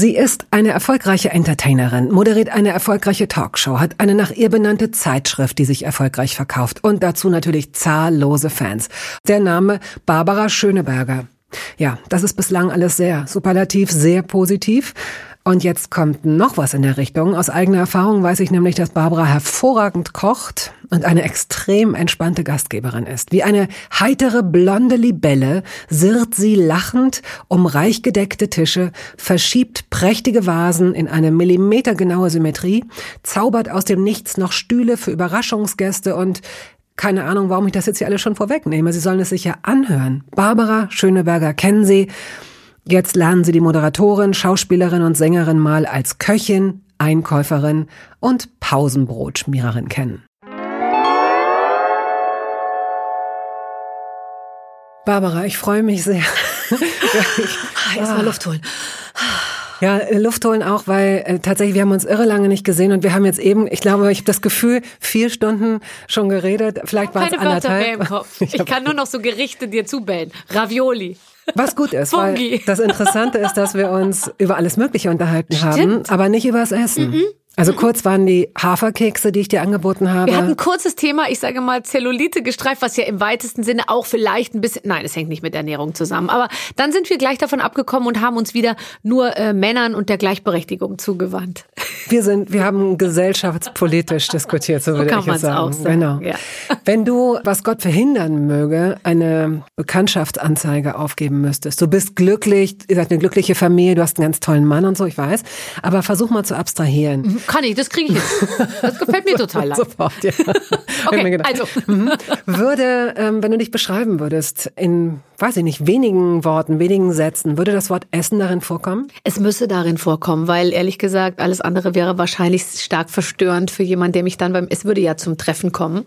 Sie ist eine erfolgreiche Entertainerin, moderiert eine erfolgreiche Talkshow, hat eine nach ihr benannte Zeitschrift, die sich erfolgreich verkauft und dazu natürlich zahllose Fans. Der Name Barbara Schöneberger. Ja, das ist bislang alles sehr superlativ, sehr positiv. Und jetzt kommt noch was in der Richtung. Aus eigener Erfahrung weiß ich nämlich, dass Barbara hervorragend kocht und eine extrem entspannte Gastgeberin ist. Wie eine heitere blonde Libelle sirrt sie lachend um reich gedeckte Tische, verschiebt prächtige Vasen in eine millimetergenaue Symmetrie, zaubert aus dem Nichts noch Stühle für Überraschungsgäste und keine Ahnung, warum ich das jetzt hier alles schon vorwegnehme. Sie sollen es sich ja anhören. Barbara Schöneberger kennen Sie. Jetzt lernen Sie die Moderatorin, Schauspielerin und Sängerin mal als Köchin, Einkäuferin und Pausenbrotschmiererin kennen. Barbara, ich freue mich sehr. Erstmal Luft holen. Ja, Luft holen auch, weil äh, tatsächlich, wir haben uns irre lange nicht gesehen und wir haben jetzt eben, ich glaube, ich habe das Gefühl, vier Stunden schon geredet. Vielleicht war es anderthalb. Mehr im Kopf. Ich kann nur noch so Gerichte dir zubellen. Ravioli. Was gut ist, weil das Interessante ist, dass wir uns über alles Mögliche unterhalten Stimmt. haben, aber nicht über das Essen. Mhm. Also kurz waren die Haferkekse, die ich dir angeboten habe. Wir hatten ein kurzes Thema, ich sage mal Zellulite gestreift, was ja im weitesten Sinne auch vielleicht ein bisschen, nein, es hängt nicht mit Ernährung zusammen. Aber dann sind wir gleich davon abgekommen und haben uns wieder nur äh, Männern und der Gleichberechtigung zugewandt. Wir sind, wir haben gesellschaftspolitisch diskutiert, so, so würde ich jetzt sagen. Auch sagen. Genau. Ja. Wenn du, was Gott verhindern möge, eine Bekanntschaftsanzeige aufgeben müsstest. Du bist glücklich, ihr seid eine glückliche Familie, du hast einen ganz tollen Mann und so, ich weiß. Aber versuch mal zu abstrahieren. Mhm. Kann ich, das kriege ich hin. Das gefällt mir total leicht. Sofort, ja. okay, also. Mhm. Würde, ähm, wenn du dich beschreiben würdest, in, weiß ich nicht, wenigen Worten, wenigen Sätzen, würde das Wort Essen darin vorkommen? Es müsse darin vorkommen, weil ehrlich gesagt, alles andere wäre wahrscheinlich stark verstörend für jemanden, der mich dann beim, es würde ja zum Treffen kommen,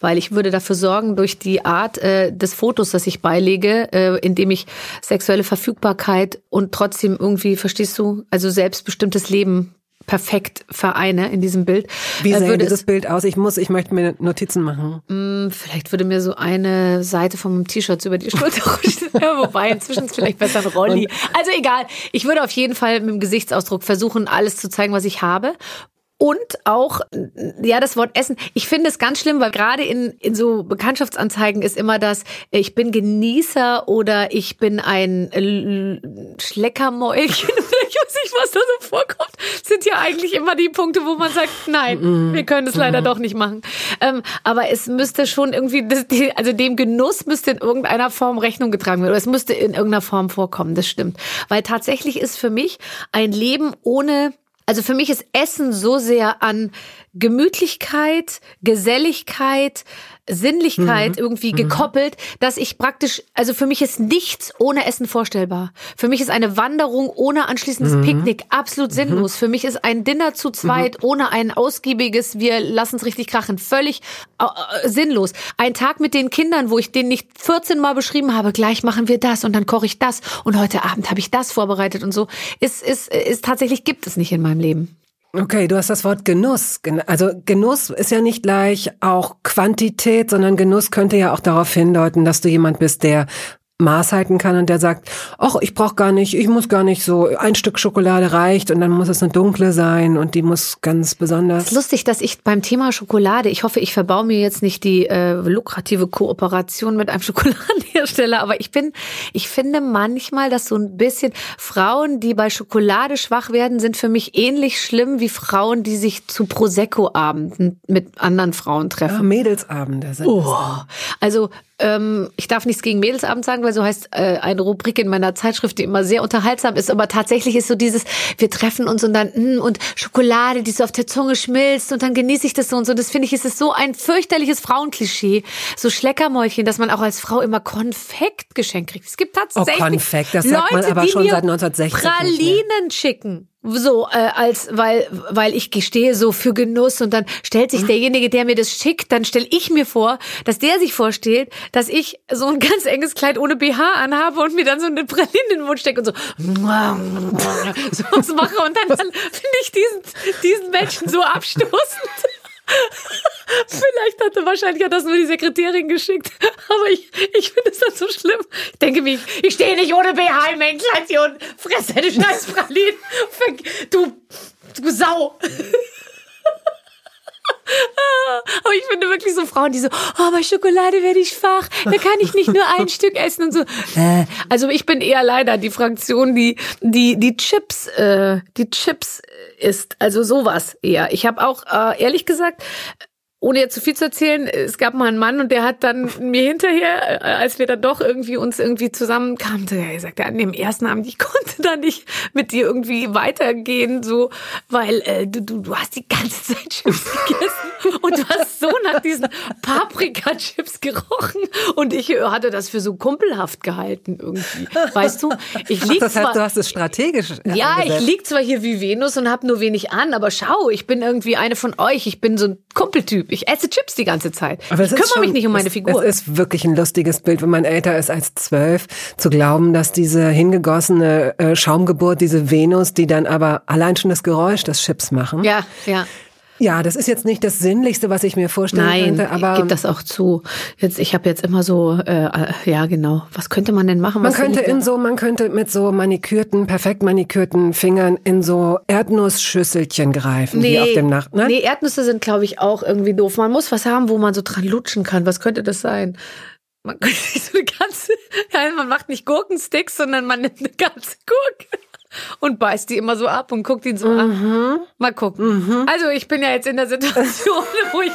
weil ich würde dafür sorgen, durch die Art äh, des Fotos, das ich beilege, äh, indem ich sexuelle Verfügbarkeit und trotzdem irgendwie, verstehst du, also selbstbestimmtes Leben perfekt vereine in diesem Bild. Wie äh, sähe dieses Bild aus? Ich muss, ich möchte mir Notizen machen. Mh, mm, vielleicht würde mir so eine Seite von meinem T-Shirt über die Schulter rutschen. Wobei, inzwischen ist vielleicht besser ein Rolli. Also egal. Ich würde auf jeden Fall mit dem Gesichtsausdruck versuchen, alles zu zeigen, was ich habe. Und auch, ja, das Wort Essen. Ich finde es ganz schlimm, weil gerade in, in so Bekanntschaftsanzeigen ist immer das, ich bin Genießer oder ich bin ein Schleckermäulchen. Ich weiß nicht, was da so vorkommt. Sind ja eigentlich immer die Punkte, wo man sagt, nein, wir können es leider doch nicht machen. Ähm, aber es müsste schon irgendwie, also dem Genuss müsste in irgendeiner Form Rechnung getragen werden. Oder es müsste in irgendeiner Form vorkommen, das stimmt. Weil tatsächlich ist für mich ein Leben ohne also für mich ist Essen so sehr an Gemütlichkeit, Geselligkeit, Sinnlichkeit mhm. irgendwie mhm. gekoppelt, dass ich praktisch, also für mich ist nichts ohne Essen vorstellbar. Für mich ist eine Wanderung ohne anschließendes mhm. Picknick absolut mhm. sinnlos. Für mich ist ein Dinner zu zweit mhm. ohne ein ausgiebiges, wir lassen es richtig krachen, völlig äh, sinnlos. Ein Tag mit den Kindern, wo ich den nicht 14 Mal beschrieben habe, gleich machen wir das und dann koche ich das und heute Abend habe ich das vorbereitet und so, ist, ist, ist tatsächlich gibt es nicht in meinem Leben. Okay, du hast das Wort Genuss. Also Genuss ist ja nicht gleich auch Quantität, sondern Genuss könnte ja auch darauf hindeuten, dass du jemand bist, der Maß halten kann und der sagt, ach, ich brauche gar nicht, ich muss gar nicht so, ein Stück Schokolade reicht und dann muss es eine dunkle sein und die muss ganz besonders. Es ist lustig, dass ich beim Thema Schokolade, ich hoffe, ich verbaue mir jetzt nicht die äh, lukrative Kooperation mit einem Schokoladenhersteller, aber ich bin, ich finde manchmal, dass so ein bisschen Frauen, die bei Schokolade schwach werden, sind für mich ähnlich schlimm wie Frauen, die sich zu Prosecco-Abenden mit anderen Frauen treffen. Ja, Mädelsabende sind oh. Also ähm, ich darf nichts gegen Mädelsabend sagen, weil so heißt äh, eine Rubrik in meiner Zeitschrift, die immer sehr unterhaltsam ist. Aber tatsächlich ist so dieses, wir treffen uns und dann mh, mm, und Schokolade, die so auf der Zunge schmilzt und dann genieße ich das so und so. Das finde ich, ist es so ein fürchterliches Frauenklischee, so Schleckermäulchen, dass man auch als Frau immer Konfekt geschenkt kriegt. Es gibt tatsächlich oh, Konfekt, das sagt Leute, man aber schon seit 1960. Pralinen schicken so äh, als weil weil ich gestehe so für Genuss und dann stellt sich derjenige, der mir das schickt, dann stelle ich mir vor, dass der sich vorstellt, dass ich so ein ganz enges Kleid ohne BH anhabe und mir dann so eine Praline in den Mund stecke und so so was mache und dann, dann finde ich diesen diesen Menschen so abstoßend. Vielleicht hatte wahrscheinlich hat das nur die Sekretärin geschickt, aber ich, ich finde es dann so schlimm. Ich denke mich, ich stehe nicht ohne BH im fresse deine scheiß Pralinen, du, du Sau. Aber ich finde wirklich so Frauen, die so, oh, bei Schokolade werde ich schwach, da kann ich nicht nur ein Stück essen und so. Äh. Also ich bin eher leider die Fraktion, die die die Chips, äh, die Chips isst. Also sowas eher. Ich habe auch äh, ehrlich gesagt ohne jetzt zu viel zu erzählen, es gab mal einen Mann und der hat dann mir hinterher, äh, als wir dann doch irgendwie uns irgendwie zusammenkamen, er sagte an dem ersten Abend, ich konnte da nicht mit dir irgendwie weitergehen, so, weil äh, du, du, du hast die ganze Zeit Chips gegessen und du hast so nach diesen Paprika-Chips gerochen und ich hatte das für so kumpelhaft gehalten irgendwie. Weißt du, ich lieg Ach, das heißt, zwar, du hast es strategisch. ja, eingesetzt. ich lieg zwar hier wie Venus und hab nur wenig an, aber schau, ich bin irgendwie eine von euch. Ich bin so ein Kumpeltyp. Ich esse Chips die ganze Zeit. Aber ich kümmere mich schon- nicht um meine Figur. Es ist wirklich ein lustiges Bild, wenn man älter ist als zwölf, zu glauben, dass diese hingegossene äh, Schaumgeburt, diese Venus, die dann aber allein schon das Geräusch des Chips machen. ja, ja. Ja, das ist jetzt nicht das Sinnlichste, was ich mir vorstellen Nein, könnte, aber ich gebe das auch zu. Jetzt, ich habe jetzt immer so, äh, ja genau. Was könnte man denn machen? man könnte in so, man könnte mit so manikürten, perfekt manikürten Fingern in so Erdnussschüsselchen greifen, die auf dem Nacht, ne? Nee, Erdnüsse sind, glaube ich, auch irgendwie doof. Man muss was haben, wo man so dran lutschen kann. Was könnte das sein? Man könnte nicht so eine ganze, ja, man macht nicht Gurkensticks, sondern man nimmt eine ganze Gurke und beißt die immer so ab und guckt ihn so Mhm. an. Mal gucken. Also ich bin ja jetzt in der Situation, wo ich,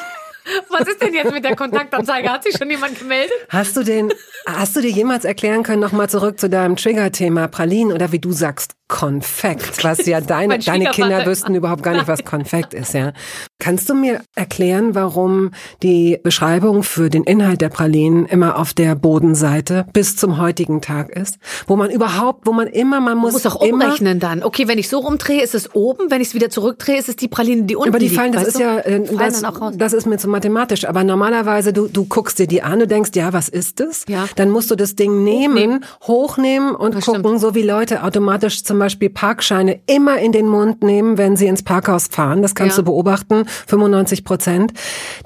was ist denn jetzt mit der Kontaktanzeige? Hat sich schon jemand gemeldet? Hast du den, hast du dir jemals erklären können, nochmal zurück zu deinem Trigger-Thema Pralinen oder wie du sagst, Konfekt, was ja deine, deine Kinder wüssten überhaupt gar nicht, was Konfekt ist, ja. Kannst du mir erklären, warum die Beschreibung für den Inhalt der Pralinen immer auf der Bodenseite bis zum heutigen Tag ist? Wo man überhaupt, wo man immer, man muss, Muss doch immer, umrechnen dann. Okay, wenn ich so rumdrehe, ist es oben. Wenn ich es wieder zurückdrehe, ist es die Praline, die unten Aber die liegt, fallen, das ist du? ja, äh, fallen das, dann auch raus. das ist mir zu mathematisch. Aber normalerweise, du, du guckst dir die an, du denkst, ja, was ist das? Ja. Dann musst du das Ding nehmen, hochnehmen und Das gucken, stimmt. so wie Leute automatisch zum Beispiel Parkscheine immer in den Mund nehmen, wenn sie ins Parkhaus fahren. Das kannst Ja. du beobachten, 95 Prozent.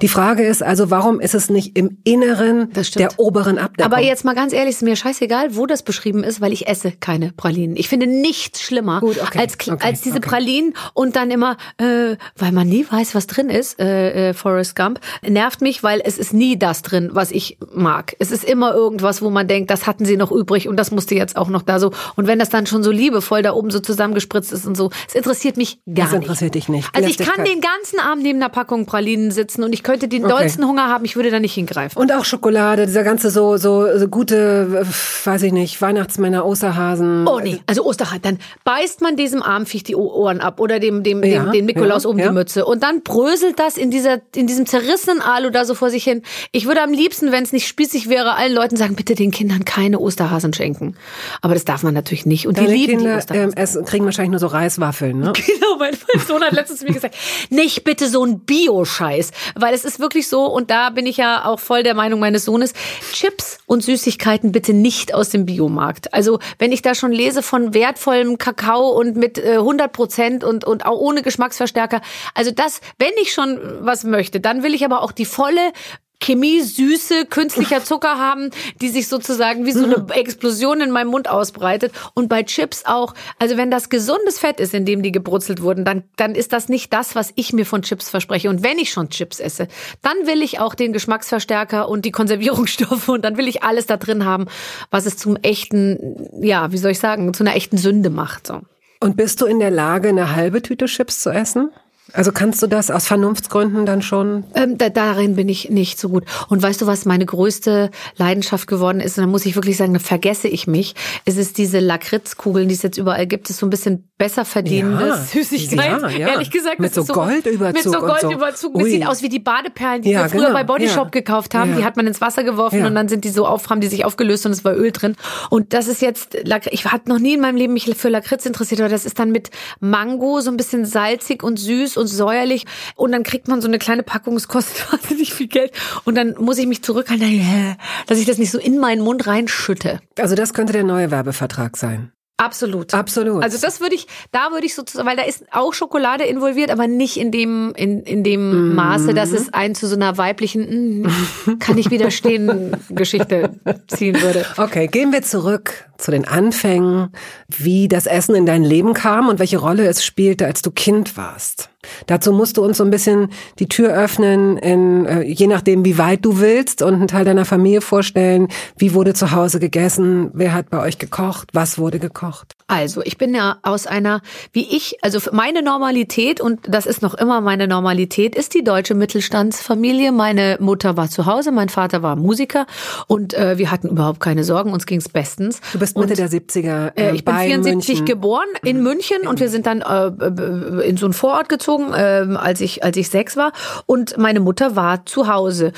Die Frage ist also, warum ist es nicht im Inneren der oberen Abdeckung? Aber jetzt mal ganz ehrlich, ist mir scheißegal, wo das beschrieben ist, weil ich esse keine Pralinen. Ich finde nichts schlimmer Gut, okay, als, okay, als diese okay. Pralinen und dann immer, äh, weil man nie weiß, was drin ist, äh, äh, Forrest Gump, nervt mich, weil es ist nie das drin, was ich mag. Es ist immer irgendwas, wo man denkt, das hatten sie noch übrig und das musste jetzt auch noch da so. Und wenn das dann schon so liebevoll da oben so zusammengespritzt ist und so, es interessiert mich gar Das nicht. interessiert dich nicht. Also ich kann den ganzen Abend neben einer Packung Pralinen sitzen und ich könnte den Okay. dollsten Hunger haben, ich würde da nicht hingreifen. Und auch Schokolade, dieser ganze so, so, so gute, äh, weiß ich nicht, Weihnachtsmänner, Osterhasen. Oh nee, also Osterhase, dann beißt man diesem Armviech die Ohren ab oder dem dem dem, Ja, dem Nikolaus ja, um ja. die Mütze und dann bröselt das in dieser in diesem zerrissenen Alu da so vor sich hin. Ich würde am liebsten, wenn es nicht spießig wäre, allen Leuten sagen, bitte den Kindern keine Osterhasen schenken. Aber das darf man natürlich nicht und Deine die lieben die Kinder Osterhasen. Ähm, essen, kriegen wahrscheinlich nur so Reiswaffeln, ne? Genau, mein, Sohn hat letztens mir gesagt, nicht bitte so ein Bio-Scheiß. Weil es ist wirklich so, und da bin ich ja auch voll der Meinung meines Sohnes, Chips und Süßigkeiten bitte nicht aus dem Biomarkt. Also wenn ich da schon lese von wertvollem Kakao und mit äh, 100 Prozent und, und auch ohne Geschmacksverstärker, also das, wenn ich schon was möchte, dann will ich aber auch die volle Chemie, Süße, künstlicher Zucker haben, die sich sozusagen wie so eine Explosion in meinem Mund ausbreitet. Und bei Chips auch. Also wenn das gesundes Fett ist, in dem die gebrutzelt wurden, dann, dann ist das nicht das, was ich mir von Chips verspreche. Und wenn ich schon Chips esse, dann will ich auch den Geschmacksverstärker und die Konservierungsstoffe und dann will ich alles da drin haben, was es zum echten, ja, wie soll ich sagen, zu einer echten Sünde macht. So. Und bist du in der Lage, eine halbe Tüte Chips zu essen? Also kannst du das aus Vernunftsgründen dann schon? Ähm, da, darin bin ich nicht so gut. Und weißt du, was meine größte Leidenschaft geworden ist? Und da muss ich wirklich sagen, da vergesse ich mich. Es ist diese Lakritzkugeln, die es jetzt überall gibt. Es ist so ein bisschen besser verdienendes Ja, Süßigkeit. ja, ja. Ehrlich gesagt, Mit so ist Goldüberzug Mit so so. Goldüberzug. Das sieht aus wie die Badeperlen, die wir früher genau, bei Body Shop ja. gekauft haben. Die hat man ins Wasser geworfen und dann sind die so auf, haben die sich aufgelöst und es war Öl drin. Und das ist jetzt, ich habe noch nie in meinem Leben mich für Lakritz interessiert, aber das ist dann mit Mango so ein bisschen salzig und süß und säuerlich. Und dann kriegt man so eine kleine Packung, es kostet wahnsinnig viel Geld. Und dann muss ich mich zurückhalten, dass ich das nicht so in meinen Mund reinschütte. Also das könnte der neue Werbevertrag sein. Absolut. Absolut. Also das würde ich, da würde ich sozusagen, weil da ist auch Schokolade involviert, aber nicht in dem, in, in dem Maße, dass es einen zu so einer weiblichen, mm, kann ich widerstehen, Geschichte ziehen würde. Okay, gehen wir zurück zu den Anfängen, wie das Essen in dein Leben kam und welche Rolle es spielte, als du Kind warst. Dazu musst du uns so ein bisschen die Tür öffnen, in, äh, je nachdem, wie weit du willst und einen Teil deiner Familie vorstellen. Wie wurde zu Hause gegessen? Wer hat bei euch gekocht? Was wurde gekocht? Also, ich bin ja aus einer, wie ich, also meine Normalität, und das ist noch immer meine Normalität, ist die deutsche Mittelstandsfamilie. Meine Mutter war zu Hause, mein Vater war Musiker und äh, wir hatten überhaupt keine Sorgen, uns ging's bestens. Du bist Mitte der 70er Äh, äh, ich bin bei 74 München. geboren in München und wir sind dann äh, äh, in so einen Vorort gezogen, äh, als ich als ich sechs war und meine Mutter war zu Hause.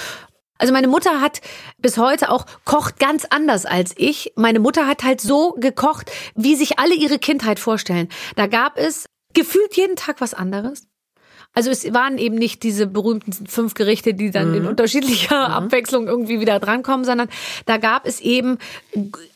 Also meine Mutter hat bis heute auch kocht ganz anders als ich. Meine Mutter hat halt so gekocht, wie sich alle ihre Kindheit vorstellen. Da gab es gefühlt jeden Tag was anderes. Also es waren eben nicht diese berühmten fünf Gerichte, die dann in unterschiedlicher Abwechslung irgendwie wieder drankommen, sondern da gab es eben,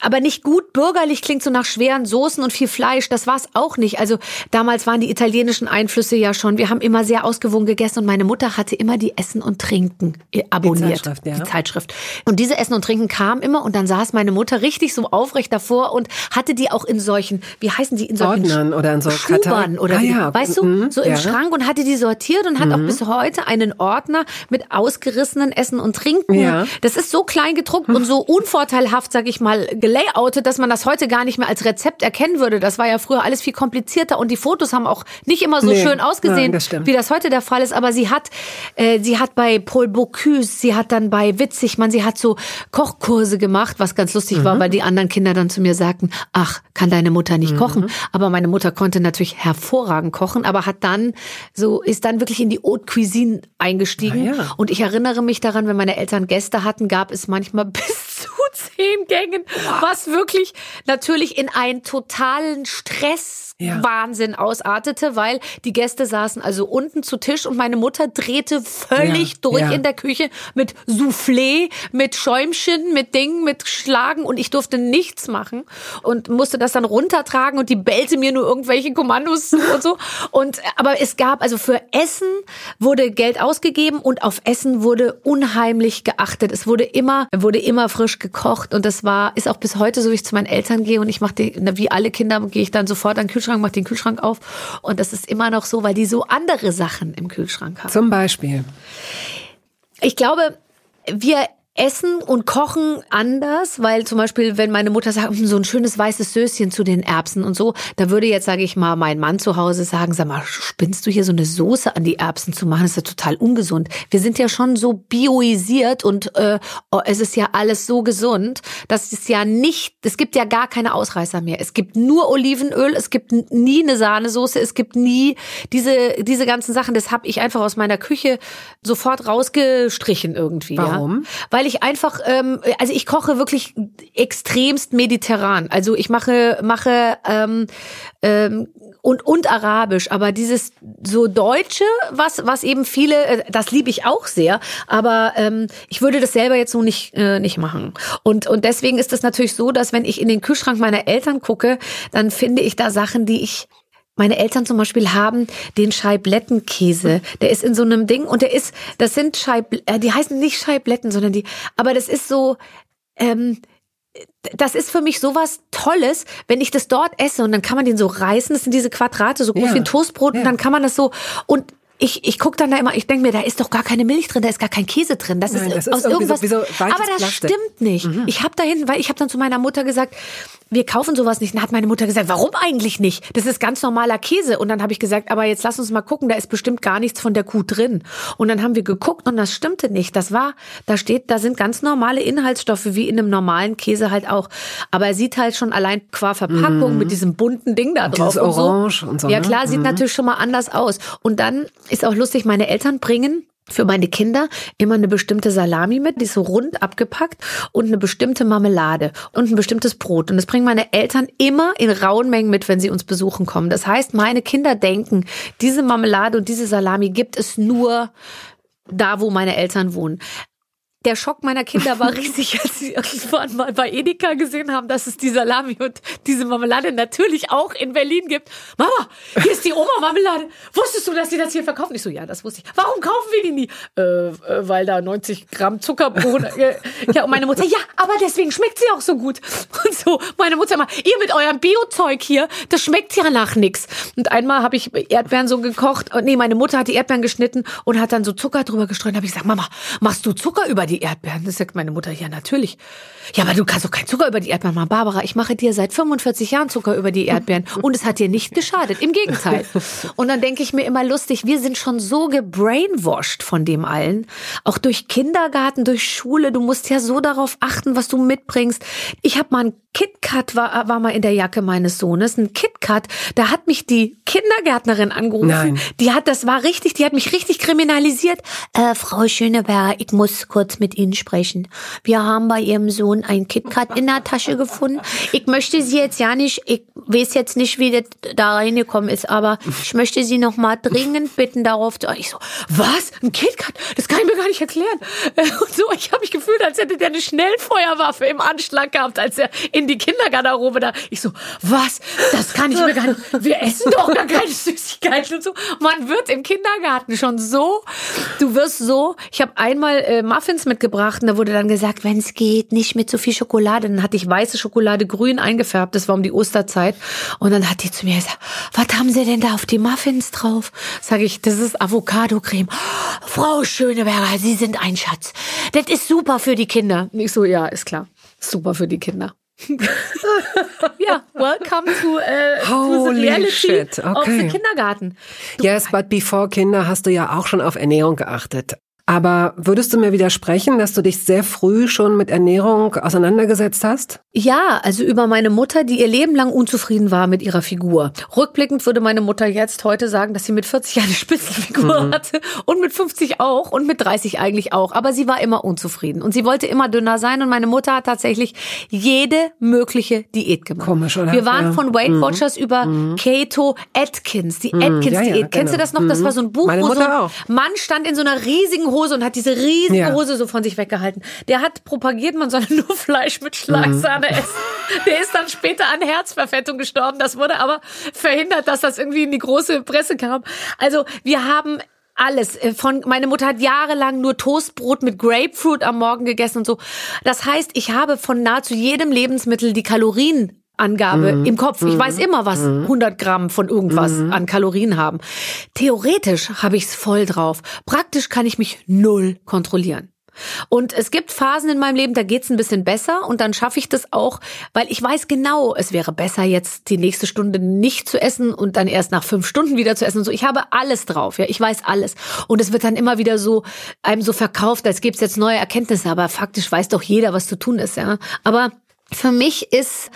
aber nicht gut bürgerlich klingt so nach schweren Soßen und viel Fleisch. Das war es auch nicht. Also damals waren die italienischen Einflüsse ja schon. Wir haben immer sehr ausgewogen gegessen und meine Mutter hatte immer die Essen und Trinken äh, abonniert. Zeitschrift, ja. Die Zeitschrift. Und diese Essen und Trinken kam immer und dann saß meine Mutter richtig so aufrecht davor und hatte die auch in solchen, wie heißen die, in solchen Ordnern oder in so Schubern Karton- oder Ah ja, weißt du, mhm, so im ja. Schrank und hatte die sortiert und hat auch bis heute einen Ordner mit ausgerissenen Essen und Trinken. Ja. Das ist so klein gedruckt und so unvorteilhaft, sag ich mal, gelayoutet, dass man das heute gar nicht mehr als Rezept erkennen würde. Das war ja früher alles viel komplizierter und die Fotos haben auch nicht immer so Nee, schön ausgesehen, nein, das wie das heute der Fall ist. Aber sie hat, äh, sie hat bei Paul Bocuse, sie hat dann bei Witzigmann, sie hat so Kochkurse gemacht, was ganz lustig war, Mhm. weil die anderen Kinder dann zu mir sagten, ach, kann deine Mutter nicht kochen? Aber meine Mutter konnte natürlich hervorragend kochen, aber hat dann so, ist dann wirklich in die Haute Cuisine eingestiegen. Ah, ja. Und ich erinnere mich daran, wenn meine Eltern Gäste hatten, gab es manchmal bis zu zehn Gängen, was wirklich natürlich in einen totalen Stress Ja. Wahnsinn ausartete, weil die Gäste saßen also unten zu Tisch und meine Mutter drehte völlig Ja, durch ja. in der Küche mit Soufflé, mit Schäumchen, mit Dingen, mit Schlagen und ich durfte nichts machen und musste das dann runtertragen und die bellte mir nur irgendwelche Kommandos zu und so. Und aber es gab also für Essen wurde Geld ausgegeben und auf Essen wurde unheimlich geachtet. Es wurde immer wurde immer frisch gekocht und das war ist auch bis heute so, wie ich zu meinen Eltern gehe und ich mache wie alle Kinder gehe ich dann sofort an den Kühlschrank, mache den Kühlschrank auf und das ist immer noch so, weil die so andere Sachen im Kühlschrank haben. Zum Beispiel. Ich glaube, wir essen und kochen anders, weil zum Beispiel, wenn meine Mutter sagt, "Hm, so ein schönes weißes Söschen zu den Erbsen und so, da würde jetzt, sage ich mal, mein Mann zu Hause sagen, sag mal, spinnst du hier so eine Soße an die Erbsen zu machen? Das ist ja total ungesund. Wir sind ja schon so bioisiert und äh, oh, es ist ja alles so gesund, dass es ja nicht, es gibt ja gar keine Ausreißer mehr. Es gibt nur Olivenöl, es gibt nie eine Sahnesoße, es gibt nie diese, diese ganzen Sachen. Das habe ich einfach aus meiner Küche sofort rausgestrichen irgendwie. Warum? Ja? Weil ich einfach, ähm, also ich koche wirklich extremst mediterran. Also ich mache, mache ähm, ähm, und und arabisch, aber dieses so deutsche, was was eben viele, äh, das liebe ich auch sehr, aber ähm, ich würde das selber jetzt so nicht äh, nicht machen. Und und deswegen ist es natürlich so, dass wenn ich in den Kühlschrank meiner Eltern gucke, dann finde ich da Sachen, die ich meine Eltern zum Beispiel haben den Scheiblettenkäse. Der ist in so einem Ding und der ist, das sind Scheib, äh, die heißen nicht Scheibletten, sondern die, aber das ist so, ähm, das ist für mich sowas Tolles, wenn ich das dort esse und dann kann man den so reißen. Das sind diese Quadrate, so groß Ja. wie ein Toastbrot Ja. und dann kann man das so und ich, ich gucke dann da immer, ich denke mir, da ist doch gar keine Milch drin, da ist gar kein Käse drin. Das Nein, ist das ist aus so- irgendwas. so weiches aber das Plastik. Mhm. stimmt nicht. Ich habe dahin, weil ich habe dann zu meiner Mutter gesagt, wir kaufen sowas nicht. Dann hat meine Mutter gesagt, warum eigentlich nicht? Das ist ganz normaler Käse. Und dann habe ich gesagt, aber jetzt lass uns mal gucken, da ist bestimmt gar nichts von der Kuh drin. Und dann haben wir geguckt und das stimmte nicht. Das war, da steht, da sind ganz normale Inhaltsstoffe, wie in einem normalen Käse halt auch. Aber er sieht halt schon allein qua Verpackung mm. mit diesem bunten Ding da drauf. Dieses und Orange und so. Ja ne? klar, sieht mm. natürlich schon mal anders aus. Und dann ist auch lustig, meine Eltern bringen für meine Kinder immer eine bestimmte Salami mit, die ist so rund abgepackt und eine bestimmte Marmelade und ein bestimmtes Brot. Und das bringen meine Eltern immer in rauen Mengen mit, wenn sie uns besuchen kommen. Das heißt, meine Kinder denken, diese Marmelade und diese Salami gibt es nur da, wo meine Eltern wohnen der Schock meiner Kinder war riesig, als sie irgendwann mal bei Edeka gesehen haben, dass es die Salami und diese Marmelade natürlich auch in Berlin gibt. Mama, hier ist die Oma-Marmelade. Wusstest du, dass sie das hier verkaufen? Ich so, ja, das wusste ich. Warum kaufen wir die nie? Äh, äh, weil da 90 Gramm Zuckerbrot. Äh, ja, und meine Mutter, ja, aber deswegen schmeckt sie auch so gut. Und so, meine Mutter immer, ihr mit eurem Bio-Zeug hier, das schmeckt ja nach nix. Und einmal habe ich Erdbeeren so gekocht. Nee, meine Mutter hat die Erdbeeren geschnitten und hat dann so Zucker drüber gestreut. Da habe ich gesagt, Mama, machst du Zucker über die Erdbeeren? Das sagt meine Mutter, ja, natürlich. Ja, aber du kannst doch keinen Zucker über die Erdbeeren machen. Barbara, ich mache dir seit 45 Jahren Zucker über die Erdbeeren und es hat dir nicht geschadet. Im Gegenteil. Und dann denke ich mir immer lustig, wir sind schon so gebrainwashed von dem allen. Auch durch Kindergarten, durch Schule. Du musst ja so darauf achten, was du mitbringst. Ich habe mal ein KitKat war, war mal in der Jacke meines Sohnes. Ein KitKat, da hat mich die Kindergärtnerin angerufen. Nein. Die hat, das war richtig, die hat mich richtig kriminalisiert. Äh, Frau Schöneberger, ich muss kurz mit Ihnen sprechen. Wir haben bei Ihrem Sohn ein KitKat in der Tasche gefunden. Ich möchte Sie jetzt ja nicht, ich weiß jetzt nicht, wie das da reingekommen ist, aber ich möchte Sie noch mal dringend bitten, darauf zu. Ich so, was? Ein KitKat? Das kann ich mir gar nicht erklären. Und so, ich habe mich gefühlt, als hätte der eine Schnellfeuerwaffe im Anschlag gehabt, als er in die Kindergarderobe da. Ich so, was? Das kann ich mir gar nicht. Wir essen doch gar keine Süßigkeiten und so. Man wird im Kindergarten schon so, du wirst so. Ich habe einmal äh, Muffins mitgebracht und da wurde dann gesagt, wenn es geht, nicht mit so viel Schokolade. Dann hatte ich weiße Schokolade grün eingefärbt. Das war um die Osterzeit. Und dann hat die zu mir gesagt, was haben Sie denn da auf die Muffins drauf? Sag ich, das ist Avocado-Creme. Frau Schöneberger, Sie sind ein Schatz. Das ist super für die Kinder. Ich so, ja, ist klar. Super für die Kinder. Ja, welcome to, uh, to the reality shit. Okay. of the Kindergarten. Du yes, but before Kinder hast du ja auch schon auf Ernährung geachtet. Aber würdest du mir widersprechen, dass du dich sehr früh schon mit Ernährung auseinandergesetzt hast? Ja, also über meine Mutter, die ihr Leben lang unzufrieden war mit ihrer Figur. Rückblickend würde meine Mutter jetzt heute sagen, dass sie mit 40 eine Spitzenfigur mhm. hatte und mit 50 auch und mit 30 eigentlich auch. Aber sie war immer unzufrieden und sie wollte immer dünner sein und meine Mutter hat tatsächlich jede mögliche Diät gemacht. Komisch, oder? Wir waren ja. von Weight mhm. Watchers über mhm. Keto Atkins, die mhm. Atkins-Diät. Ja, ja, Kennst du genau. das noch? Das war so ein Buch, meine wo Mutter so ein auch. Mann stand in so einer riesigen Hose und hat diese riesige ja. Hose so von sich weggehalten. Der hat propagiert, man solle nur Fleisch mit Schlagsahne mhm. essen. Der ist dann später an Herzverfettung gestorben. Das wurde aber verhindert, dass das irgendwie in die große Presse kam. Also wir haben alles. Äh, von meine Mutter hat jahrelang nur Toastbrot mit Grapefruit am Morgen gegessen und so. Das heißt, ich habe von nahezu jedem Lebensmittel die Kalorien Angabe mhm. im Kopf. Ich weiß mhm. immer, was 100 mhm. Gramm von irgendwas mhm. an Kalorien haben. Theoretisch habe ich es voll drauf. Praktisch kann ich mich null kontrollieren. Und es gibt Phasen in meinem Leben, da geht's ein bisschen besser und dann schaffe ich das auch, weil ich weiß genau, es wäre besser jetzt die nächste Stunde nicht zu essen und dann erst nach fünf Stunden wieder zu essen und so. Ich habe alles drauf, ja, ich weiß alles. Und es wird dann immer wieder so einem so verkauft, als gäbe es jetzt neue Erkenntnisse, aber faktisch weiß doch jeder, was zu tun ist, ja. Aber für mich ist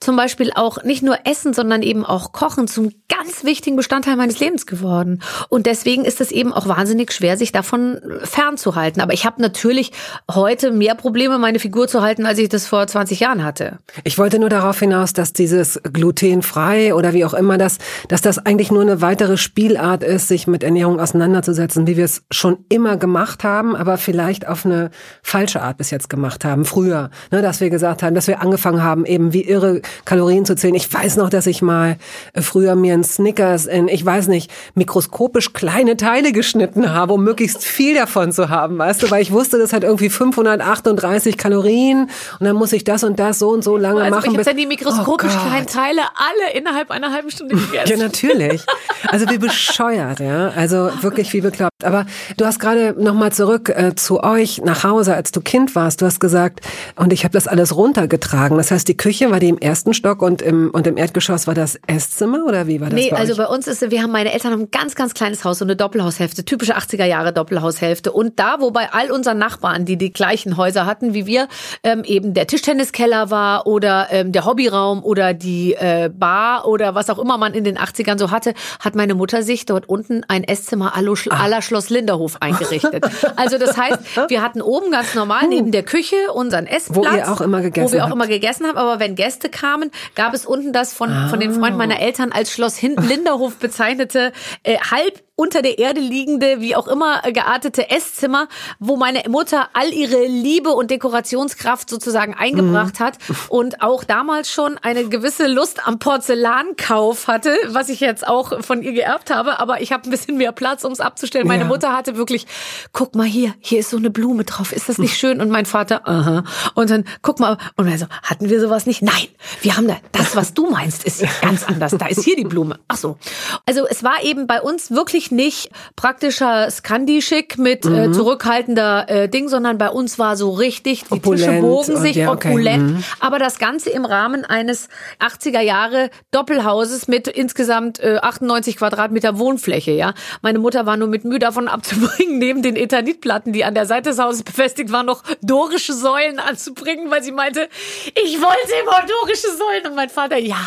zum Beispiel auch nicht nur Essen, sondern eben auch Kochen zum ganz wichtigen Bestandteil meines Lebens geworden. Und deswegen ist es eben auch wahnsinnig schwer, sich davon fernzuhalten. Aber ich habe natürlich heute mehr Probleme, meine Figur zu halten, als ich das vor 20 Jahren hatte. Ich wollte nur darauf hinaus, dass dieses glutenfrei oder wie auch immer das, dass das eigentlich nur eine weitere Spielart ist, sich mit Ernährung auseinanderzusetzen, wie wir es schon immer gemacht haben, aber vielleicht auf eine falsche Art bis jetzt gemacht haben. Früher, ne, dass wir gesagt haben, dass wir angefangen haben, eben wie irre Kalorien zu zählen. Ich weiß noch, dass ich mal äh, früher mir ein Snickers in, ich weiß nicht, mikroskopisch kleine Teile geschnitten habe, um möglichst viel davon zu haben, weißt du, weil ich wusste, das hat irgendwie 538 Kalorien und dann muss ich das und das so und so lange also machen. Ich habe dann die mikroskopisch oh kleinen Teile alle innerhalb einer halben Stunde gegessen. ja, natürlich. Also wie bescheuert, ja. Also wirklich wie bekloppt. Aber du hast gerade nochmal zurück äh, zu euch nach Hause, als du Kind warst. Du hast gesagt, und ich habe das alles runtergezogen getragen. Das heißt, die Küche war die im ersten Stock und im, und im Erdgeschoss war das Esszimmer oder wie war das? Nee, bei also euch? bei uns ist, wir haben meine Eltern haben ein ganz, ganz kleines Haus, so eine Doppelhaushälfte, typische 80er Jahre Doppelhaushälfte. Und da, wo bei all unseren Nachbarn, die die gleichen Häuser hatten wie wir, ähm, eben der Tischtenniskeller war oder ähm, der Hobbyraum oder die äh, Bar oder was auch immer man in den 80ern so hatte, hat meine Mutter sich dort unten ein Esszimmer à la- Ah. Schloss Linderhof eingerichtet. Also das heißt, wir hatten oben ganz normal neben der Küche unseren Essplatz. Wo ihr auch immer gegessen Wo wir auch habt. immer gegessen haben. Aber wenn Gäste kamen, gab es unten das von, von den Freunden Ah. meiner Eltern als Schloss Hin Linderhof bezeichnete, äh, halb unter der Erde liegende, wie auch immer äh, geartete Esszimmer, wo meine Mutter all ihre Liebe und Dekorationskraft sozusagen eingebracht Mhm. hat und auch damals schon eine gewisse Lust am Porzellankauf hatte, was ich jetzt auch von ihr geerbt habe, aber ich habe ein bisschen mehr Platz, um es abzustellen. Meine Ja. Mutter hatte wirklich, guck mal hier, hier ist so eine Blume drauf, ist das nicht schön? Und mein Vater, aha. Und dann, guck mal, und wir so, hatten wir sowas nicht? Nein, wir haben da, das, was du meinst, ist ganz anders. Da ist hier die Blume. Ach so. Also es war eben bei uns wirklich nicht praktischer Scandi-Schick mit äh, zurückhaltender äh, Ding, sondern bei uns war so richtig, die Tische Opulent bogen und sich ja, okay. opulent, aber das Ganze im Rahmen eines 80er Jahre Doppelhauses mit insgesamt äh, 98 Quadratmeter Wohnfläche, ja. Meine Mutter war nur mit Mühe davon abzubringen, neben den Eternitplatten, die an der Seite des Hauses befestigt waren, noch dorische Säulen anzubringen, weil sie meinte, ich wollte immer dorische Säulen und mein Vater, ja,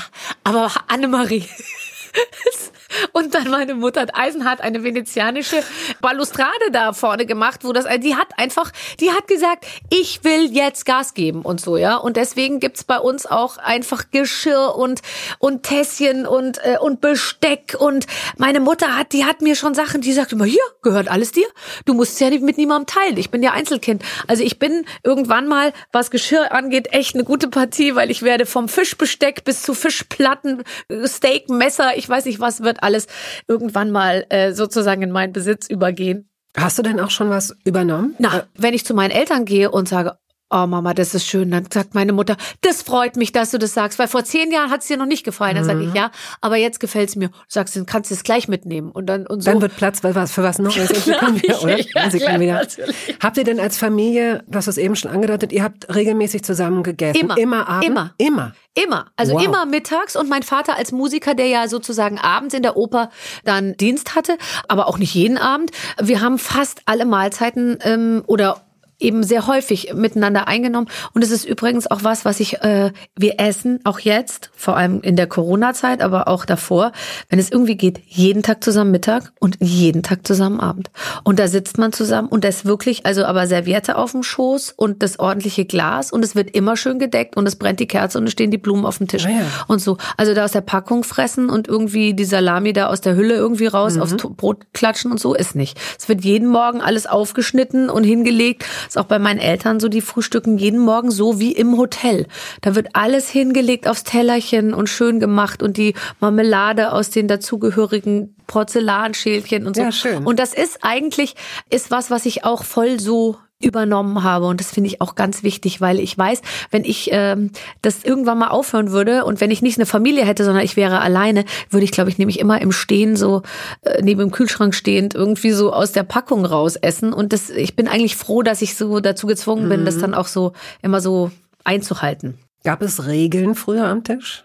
aber Annemarie. Und dann meine Mutter hat eisenhart eine venezianische Balustrade da vorne gemacht, wo das, die hat einfach, die hat gesagt, ich will jetzt Gas geben und so, ja. Und deswegen gibt's bei uns auch einfach Geschirr und, und Tässchen und, äh, und Besteck. Und meine Mutter hat, die hat mir schon Sachen, die sagt immer, hier, gehört alles dir. Du musst es ja mit niemandem teilen. Ich bin ja Einzelkind. Also ich bin irgendwann mal, was Geschirr angeht, echt eine gute Partie, weil ich werde vom Fischbesteck bis zu Fischplatten, äh, Steak, Messer, ich weiß nicht was, wird alles irgendwann mal äh, sozusagen in meinen Besitz übergehen. Hast du denn auch schon was übernommen? Na, wenn ich zu meinen Eltern gehe und sage, Oh Mama, das ist schön. Dann sagt meine Mutter, das freut mich, dass du das sagst, weil vor zehn Jahren hat es dir noch nicht gefallen. Dann sage ich, ja, aber jetzt gefällt es mir. Du sagst, dann kannst du es gleich mitnehmen. Und dann und so. Dann wird Platz, weil was für was noch ist. Sie Klar, können wieder, oder? ja, Sie klar, können wieder. natürlich. Habt ihr denn als Familie, du hast es eben schon angedeutet, ihr habt regelmäßig zusammen gegessen? Immer. Immer abends? Immer. Immer. Immer, also Wow. immer mittags und mein Vater als Musiker, der ja sozusagen abends in der Oper dann Dienst hatte, aber auch nicht jeden Abend. Wir haben fast alle Mahlzeiten ähm, oder eben sehr häufig miteinander eingenommen und es ist übrigens auch was, was ich äh, wir essen auch jetzt, vor allem in der Corona-Zeit, aber auch davor, wenn es irgendwie geht, jeden Tag zusammen Mittag und jeden Tag zusammen Abend und da sitzt man zusammen und das wirklich also aber Serviette auf dem Schoß und das ordentliche Glas und es wird immer schön gedeckt und es brennt die Kerze und es stehen die Blumen auf dem Tisch Ah ja. und so. Also da aus der Packung fressen und irgendwie die Salami da aus der Hülle irgendwie raus Mhm. aufs Brot klatschen und so ist nicht. Es wird jeden Morgen alles aufgeschnitten und hingelegt. Ist auch bei meinen Eltern so, die frühstücken jeden Morgen so wie im Hotel. Da wird alles hingelegt aufs Tellerchen und schön gemacht und die Marmelade aus den dazugehörigen Porzellanschälchen und so. Ja, schön. Und das ist eigentlich, ist was, was ich auch voll so übernommen habe und das finde ich auch ganz wichtig, weil ich weiß, wenn ich ähm, das irgendwann mal aufhören würde und wenn ich nicht eine Familie hätte, sondern ich wäre alleine, würde ich glaube ich nämlich immer im Stehen so äh, neben dem Kühlschrank stehend irgendwie so aus der Packung raus essen und das ich bin eigentlich froh, dass ich so dazu gezwungen bin, das dann auch so immer so einzuhalten. Gab es Regeln früher am Tisch?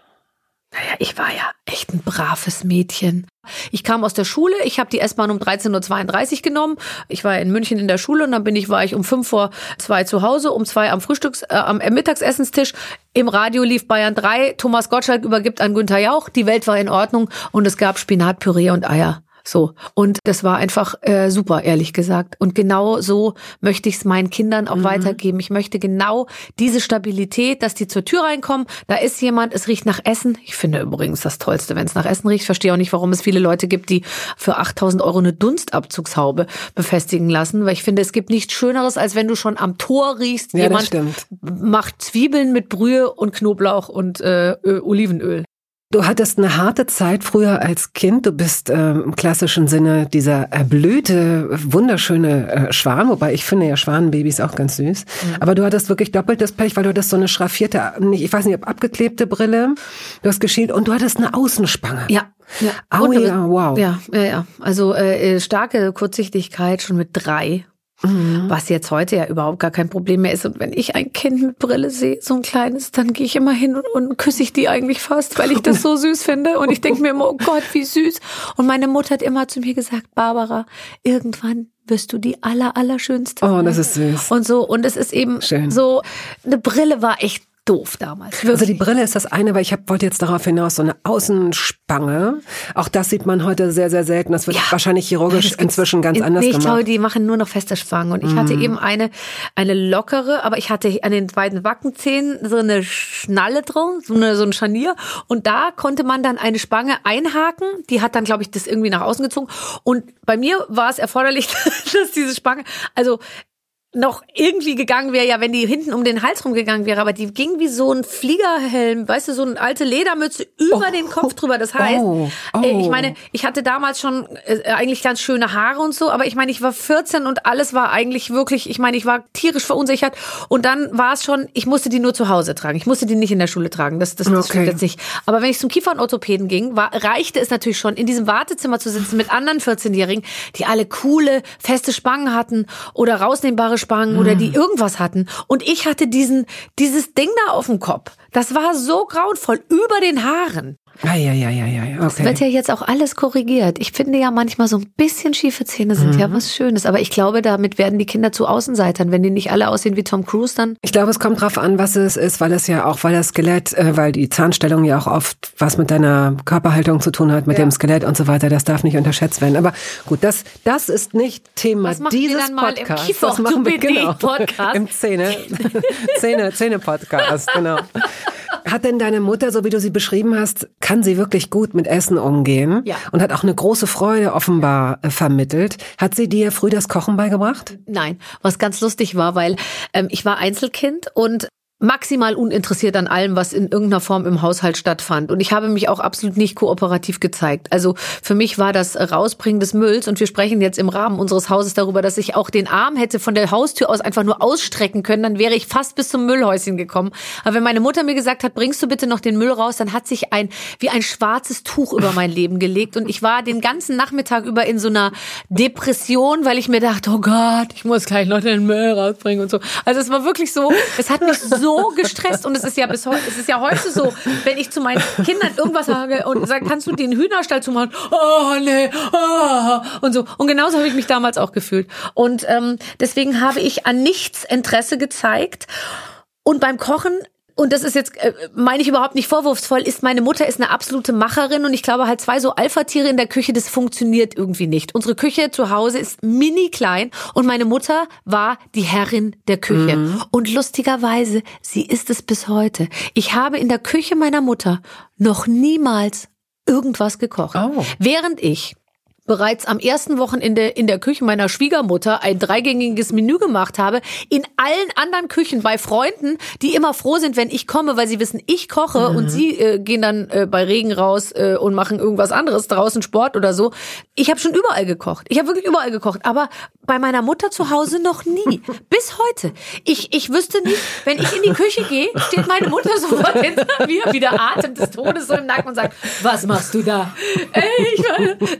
Naja, ich war ja echt ein braves Mädchen. Ich kam aus der Schule, ich habe die S-Bahn um 13.32 Uhr genommen. Ich war in München in der Schule und dann bin ich, war ich um fünf vor zwei zu Hause, um zwei am Frühstücks-, äh, am Mittagsessenstisch. Im Radio lief Bayern 3, Thomas Gottschalk übergibt an Günther Jauch, die Welt war in Ordnung und es gab Spinatpüree und Eier. So. Und das war einfach äh, super, ehrlich gesagt. Und genau so möchte ich es meinen Kindern auch weitergeben. Ich möchte genau diese Stabilität, dass die zur Tür reinkommen. Da ist jemand, es riecht nach Essen. Ich finde übrigens das Tollste, wenn es nach Essen riecht. Ich verstehe auch nicht, warum es viele Leute gibt, die für 8000 Euro eine Dunstabzugshaube befestigen lassen. Weil ich finde, es gibt nichts Schöneres, als wenn du schon am Tor riechst. Ja, das jemand stimmt. macht Zwiebeln mit Brühe und Knoblauch und äh, Olivenöl. Du hattest eine harte Zeit früher als Kind. Du bist ähm, im klassischen Sinne dieser erblühte, wunderschöne äh, Schwan, wobei ich finde ja Schwanenbabys auch ganz süß. Mhm. Aber du hattest wirklich doppeltes Pech, weil du hattest so eine schraffierte, nicht- ich weiß nicht, ob abgeklebte Brille, du hast geschielt und du hattest eine Außenspange. Ja. ja. Au Und- ja, wow. Ja, ja, ja. Also äh, äh, starke Kurzsichtigkeit schon mit drei. Mhm. Was jetzt heute ja überhaupt gar kein Problem mehr ist. Und wenn ich ein Kind mit Brille sehe, so ein kleines, dann gehe ich immer hin und, und küsse ich die eigentlich fast, weil ich das so süß finde. Und ich denke mir immer, oh Gott, wie süß. Und meine Mutter hat immer zu mir gesagt, Barbara, irgendwann wirst du die aller, allerschönste. Oh, das ist süß. Und so, und es ist eben Schön. so, eine Brille war echt doof damals. Wirklich. Also die Brille ist das eine, weil ich hab, wollte jetzt darauf hinaus, so eine Außenspange. Auch das sieht man heute sehr, sehr selten. Das wird ja, wahrscheinlich chirurgisch inzwischen ganz anders nee, ich gemacht. Ich glaube, die machen nur noch feste Spangen. Und ich mm. hatte mhm. eben eine, eine lockere, aber ich hatte an den beiden Wackenzähnen so eine Schnalle drum, so, eine, so ein Scharnier. Und da konnte man dann eine Spange einhaken. Die hat dann, glaube ich, das irgendwie nach außen gezogen. Und bei mir war es erforderlich, dass diese Spange, also noch irgendwie gegangen wäre, ja, wenn die hinten um den Hals rumgegangen wäre, aber die ging wie so ein Fliegerhelm, weißt du, so eine alte Ledermütze über oh, den Kopf drüber. Das heißt, oh, oh. ich meine, ich hatte damals schon äh, eigentlich ganz schöne Haare und so, aber ich meine, ich war 14 und alles war eigentlich wirklich, ich meine, ich war tierisch verunsichert und dann war es schon, ich musste die nur zu Hause tragen. Ich musste die nicht in der Schule tragen. Das, das, das okay. stimmt jetzt nicht. Aber wenn ich zum Kiefernorthopäden ging, war, reichte es natürlich schon, in diesem Wartezimmer zu sitzen mit anderen 14-Jährigen, die alle coole, feste Spangen hatten oder rausnehmbare Spangen mhm. oder die irgendwas hatten. Und ich hatte diesen, dieses Ding da auf dem Kopf. Das war so grauenvoll über den Haaren. Ah, ja, ja, ja, ja, okay. Das wird ja jetzt auch alles korrigiert. Ich finde ja manchmal so ein bisschen schiefe Zähne sind mhm. ja was Schönes. Aber ich glaube, damit werden die Kinder zu Außenseitern. Wenn die nicht alle aussehen wie Tom Cruise, dann. Ich glaube, es kommt drauf an, was es ist, weil es ja auch, weil das Skelett, äh, weil die Zahnstellung ja auch oft was mit deiner Körperhaltung zu tun hat, mit ja. dem Skelett und so weiter. Das darf nicht unterschätzt werden. Aber gut, das, das ist nicht Thema was dieses dann mal Podcasts. Im das machen wir genau. Podcast. Im Zähne, Zähne, Zähne Podcast, genau. Hat denn deine Mutter, so wie du sie beschrieben hast, kann sie wirklich gut mit Essen umgehen? Ja. Und hat auch eine große Freude offenbar äh, vermittelt. Hat sie dir früh das Kochen beigebracht? Nein, was ganz lustig war, weil ähm, ich war Einzelkind und maximal uninteressiert an allem, was in irgendeiner Form im Haushalt stattfand. Und ich habe mich auch absolut nicht kooperativ gezeigt. Also für mich war das Rausbringen des Mülls und wir sprechen jetzt im Rahmen unseres Hauses darüber, dass ich auch den Arm hätte von der Haustür aus einfach nur ausstrecken können, dann wäre ich fast bis zum Müllhäuschen gekommen. Aber wenn meine Mutter mir gesagt hat, bringst du bitte noch den Müll raus, dann hat sich ein, wie ein schwarzes Tuch über mein Leben gelegt und ich war den ganzen Nachmittag über in so einer Depression, weil ich mir dachte, oh Gott, ich muss gleich noch den Müll rausbringen und so. Also es war wirklich so, es hat mich so so gestresst und es ist ja bis heute, es ist ja heute so, wenn ich zu meinen Kindern irgendwas sage und sage, kannst du den Hühnerstall zumachen? Oh nee, oh, und so. Und genauso habe ich mich damals auch gefühlt. Und ähm, deswegen habe ich an nichts Interesse gezeigt. Und beim Kochen und das ist jetzt, äh, meine ich überhaupt nicht vorwurfsvoll, ist meine Mutter ist eine absolute Macherin und ich glaube halt zwei so Alpha-Tiere in der Küche, das funktioniert irgendwie nicht. Unsere Küche zu Hause ist mini klein und meine Mutter war die Herrin der Küche. Mhm. Und lustigerweise, sie ist es bis heute. Ich habe in der Küche meiner Mutter noch niemals irgendwas gekocht. Oh. Während ich bereits am ersten Wochenende in der Küche meiner Schwiegermutter ein dreigängiges Menü gemacht habe. In allen anderen Küchen bei Freunden, die immer froh sind, wenn ich komme, weil sie wissen, ich koche mhm. und sie äh, gehen dann äh, bei Regen raus äh, und machen irgendwas anderes draußen, Sport oder so. Ich habe schon überall gekocht. Ich habe wirklich überall gekocht, aber bei meiner Mutter zu Hause noch nie. Bis heute. Ich, ich wüsste nicht, wenn ich in die Küche gehe, steht meine Mutter sofort hinter mir, wieder Atem des Todes so im Nacken und sagt, was machst du da? Ey, ich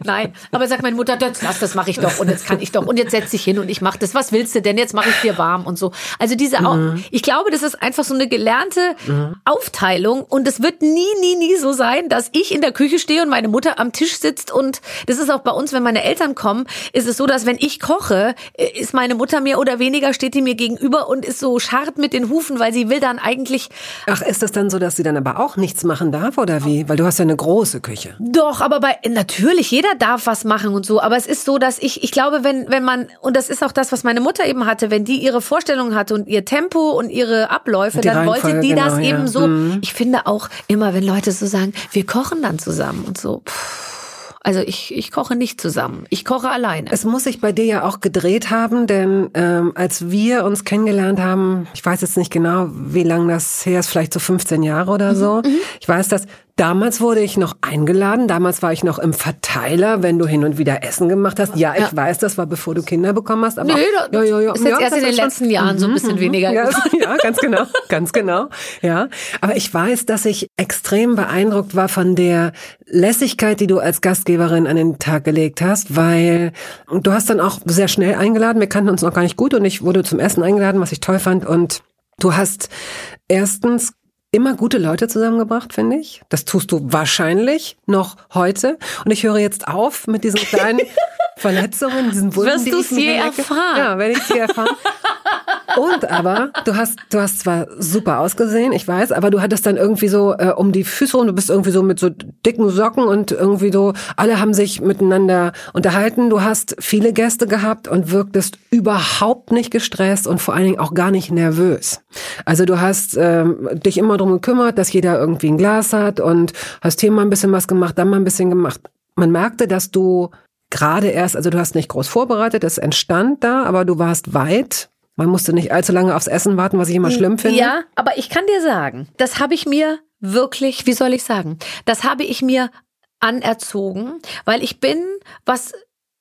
nein. Aber sagt meine Mutter, das, das, das mache ich doch und jetzt kann ich doch und jetzt setz dich hin und ich mache das. Was willst du denn? Jetzt mache ich dir warm und so. Also diese, mhm. ich glaube, das ist einfach so eine gelernte mhm. Aufteilung und es wird nie, nie, nie so sein, dass ich in der Küche stehe und meine Mutter am Tisch sitzt und das ist auch bei uns, wenn meine Eltern kommen, ist es so, dass wenn ich koche, ist meine Mutter mehr oder weniger steht die mir gegenüber und ist so scharrt mit den Hufen, weil sie will dann eigentlich. Ach, ist das dann so, dass sie dann aber auch nichts machen darf oder wie? Weil du hast ja eine große Küche. Doch, aber bei natürlich jeder darf was machen und so. Aber es ist so, dass ich, ich glaube, wenn, wenn man, und das ist auch das, was meine Mutter eben hatte, wenn die ihre Vorstellungen hatte und ihr Tempo und ihre Abläufe, die dann wollte die genau, das eben ja. so. Mhm. Ich finde auch immer, wenn Leute so sagen, wir kochen dann zusammen und so. Pff also ich, ich koche nicht zusammen. Ich koche alleine. Es muss sich bei dir ja auch gedreht haben, denn ähm, als wir uns kennengelernt haben, ich weiß jetzt nicht genau, wie lange das her ist, vielleicht so 15 Jahre oder so. Mhm. mhm. Ich weiß, dass Damals wurde ich noch eingeladen. Damals war ich noch im Verteiler, wenn du hin und wieder Essen gemacht hast. Ja, ich ja. weiß, das war bevor du Kinder bekommen hast. Aber Nö, ja, ja, ja, ist jetzt ja, erst in den letzten Jahren so ein bisschen mhm, weniger. Ja, ja, ganz genau, ganz genau. Ja, aber ich weiß, dass ich extrem beeindruckt war von der Lässigkeit, die du als Gastgeberin an den Tag gelegt hast, weil du hast dann auch sehr schnell eingeladen. Wir kannten uns noch gar nicht gut und ich wurde zum Essen eingeladen, was ich toll fand und Du hast erstens immer gute Leute zusammengebracht, finde ich. Das tust du wahrscheinlich noch heute. Und ich höre jetzt auf mit diesen kleinen Verletzungen, diesen Wunden, Wirst du es je erfahren? Ja, werde ich sie erfahren. Und aber, du hast, du hast zwar super ausgesehen, ich weiß, aber du hattest dann irgendwie so äh, um die Füße und du bist irgendwie so mit so dicken Socken und irgendwie so, alle haben sich miteinander unterhalten. Du hast viele Gäste gehabt und wirktest überhaupt nicht gestresst und vor allen Dingen auch gar nicht nervös. Also du hast ähm, dich immer drum gekümmert, dass jeder irgendwie ein Glas hat und hast hier mal ein bisschen was gemacht, dann mal ein bisschen gemacht. Man merkte, dass du gerade erst, also du hast nicht groß vorbereitet, es entstand da, aber du warst weit. Man musste nicht allzu lange aufs Essen warten, was ich immer schlimm finde. Ja, aber ich kann dir sagen, das habe ich mir wirklich, wie soll ich sagen, das habe ich mir anerzogen, weil ich bin, was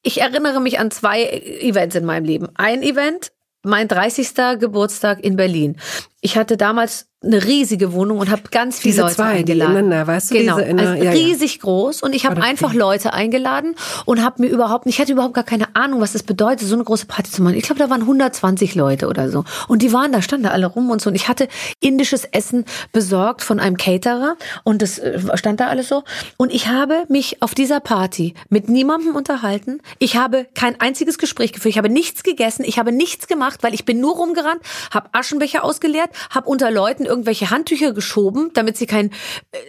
ich erinnere mich an zwei Events in meinem Leben. Ein Event, mein 30. Geburtstag in Berlin. Ich hatte damals eine riesige Wohnung und habe ganz viele diese Leute zwei, eingeladen. Die ineinander, weißt du, genau, diese also ja, riesig ja. groß und ich habe einfach okay. Leute eingeladen und habe mir überhaupt, ich hatte überhaupt gar keine Ahnung, was das bedeutet, so eine große Party zu machen. Ich glaube, da waren 120 Leute oder so und die waren da, standen da alle rum und so und ich hatte indisches Essen besorgt von einem Caterer und das äh, stand da alles so und ich habe mich auf dieser Party mit niemandem unterhalten. Ich habe kein einziges Gespräch geführt, ich habe nichts gegessen, ich habe nichts gemacht, weil ich bin nur rumgerannt, habe Aschenbecher ausgeleert, habe unter Leuten irgendwelche Handtücher geschoben, damit sie kein,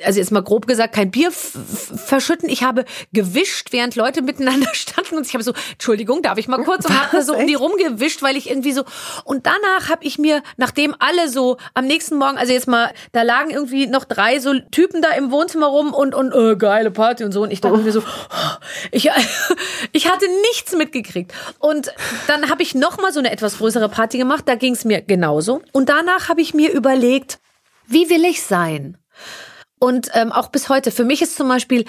also jetzt mal grob gesagt, kein Bier verschütten. Ich habe gewischt, während Leute miteinander standen und ich habe so, Entschuldigung, darf ich mal kurz und habe so um die rumgewischt, weil ich irgendwie so und danach habe ich mir, nachdem alle so am nächsten Morgen, also jetzt mal, da lagen irgendwie noch drei so Typen da im Wohnzimmer rum und und äh, geile Party und so. Und ich dachte oh. mir so, ich ich hatte nichts mitgekriegt. Und dann habe ich noch mal so eine etwas größere Party gemacht, da ging es mir genauso. Und danach habe ich mir überlegt, wie will ich sein? Und ähm, auch bis heute, für mich ist zum Beispiel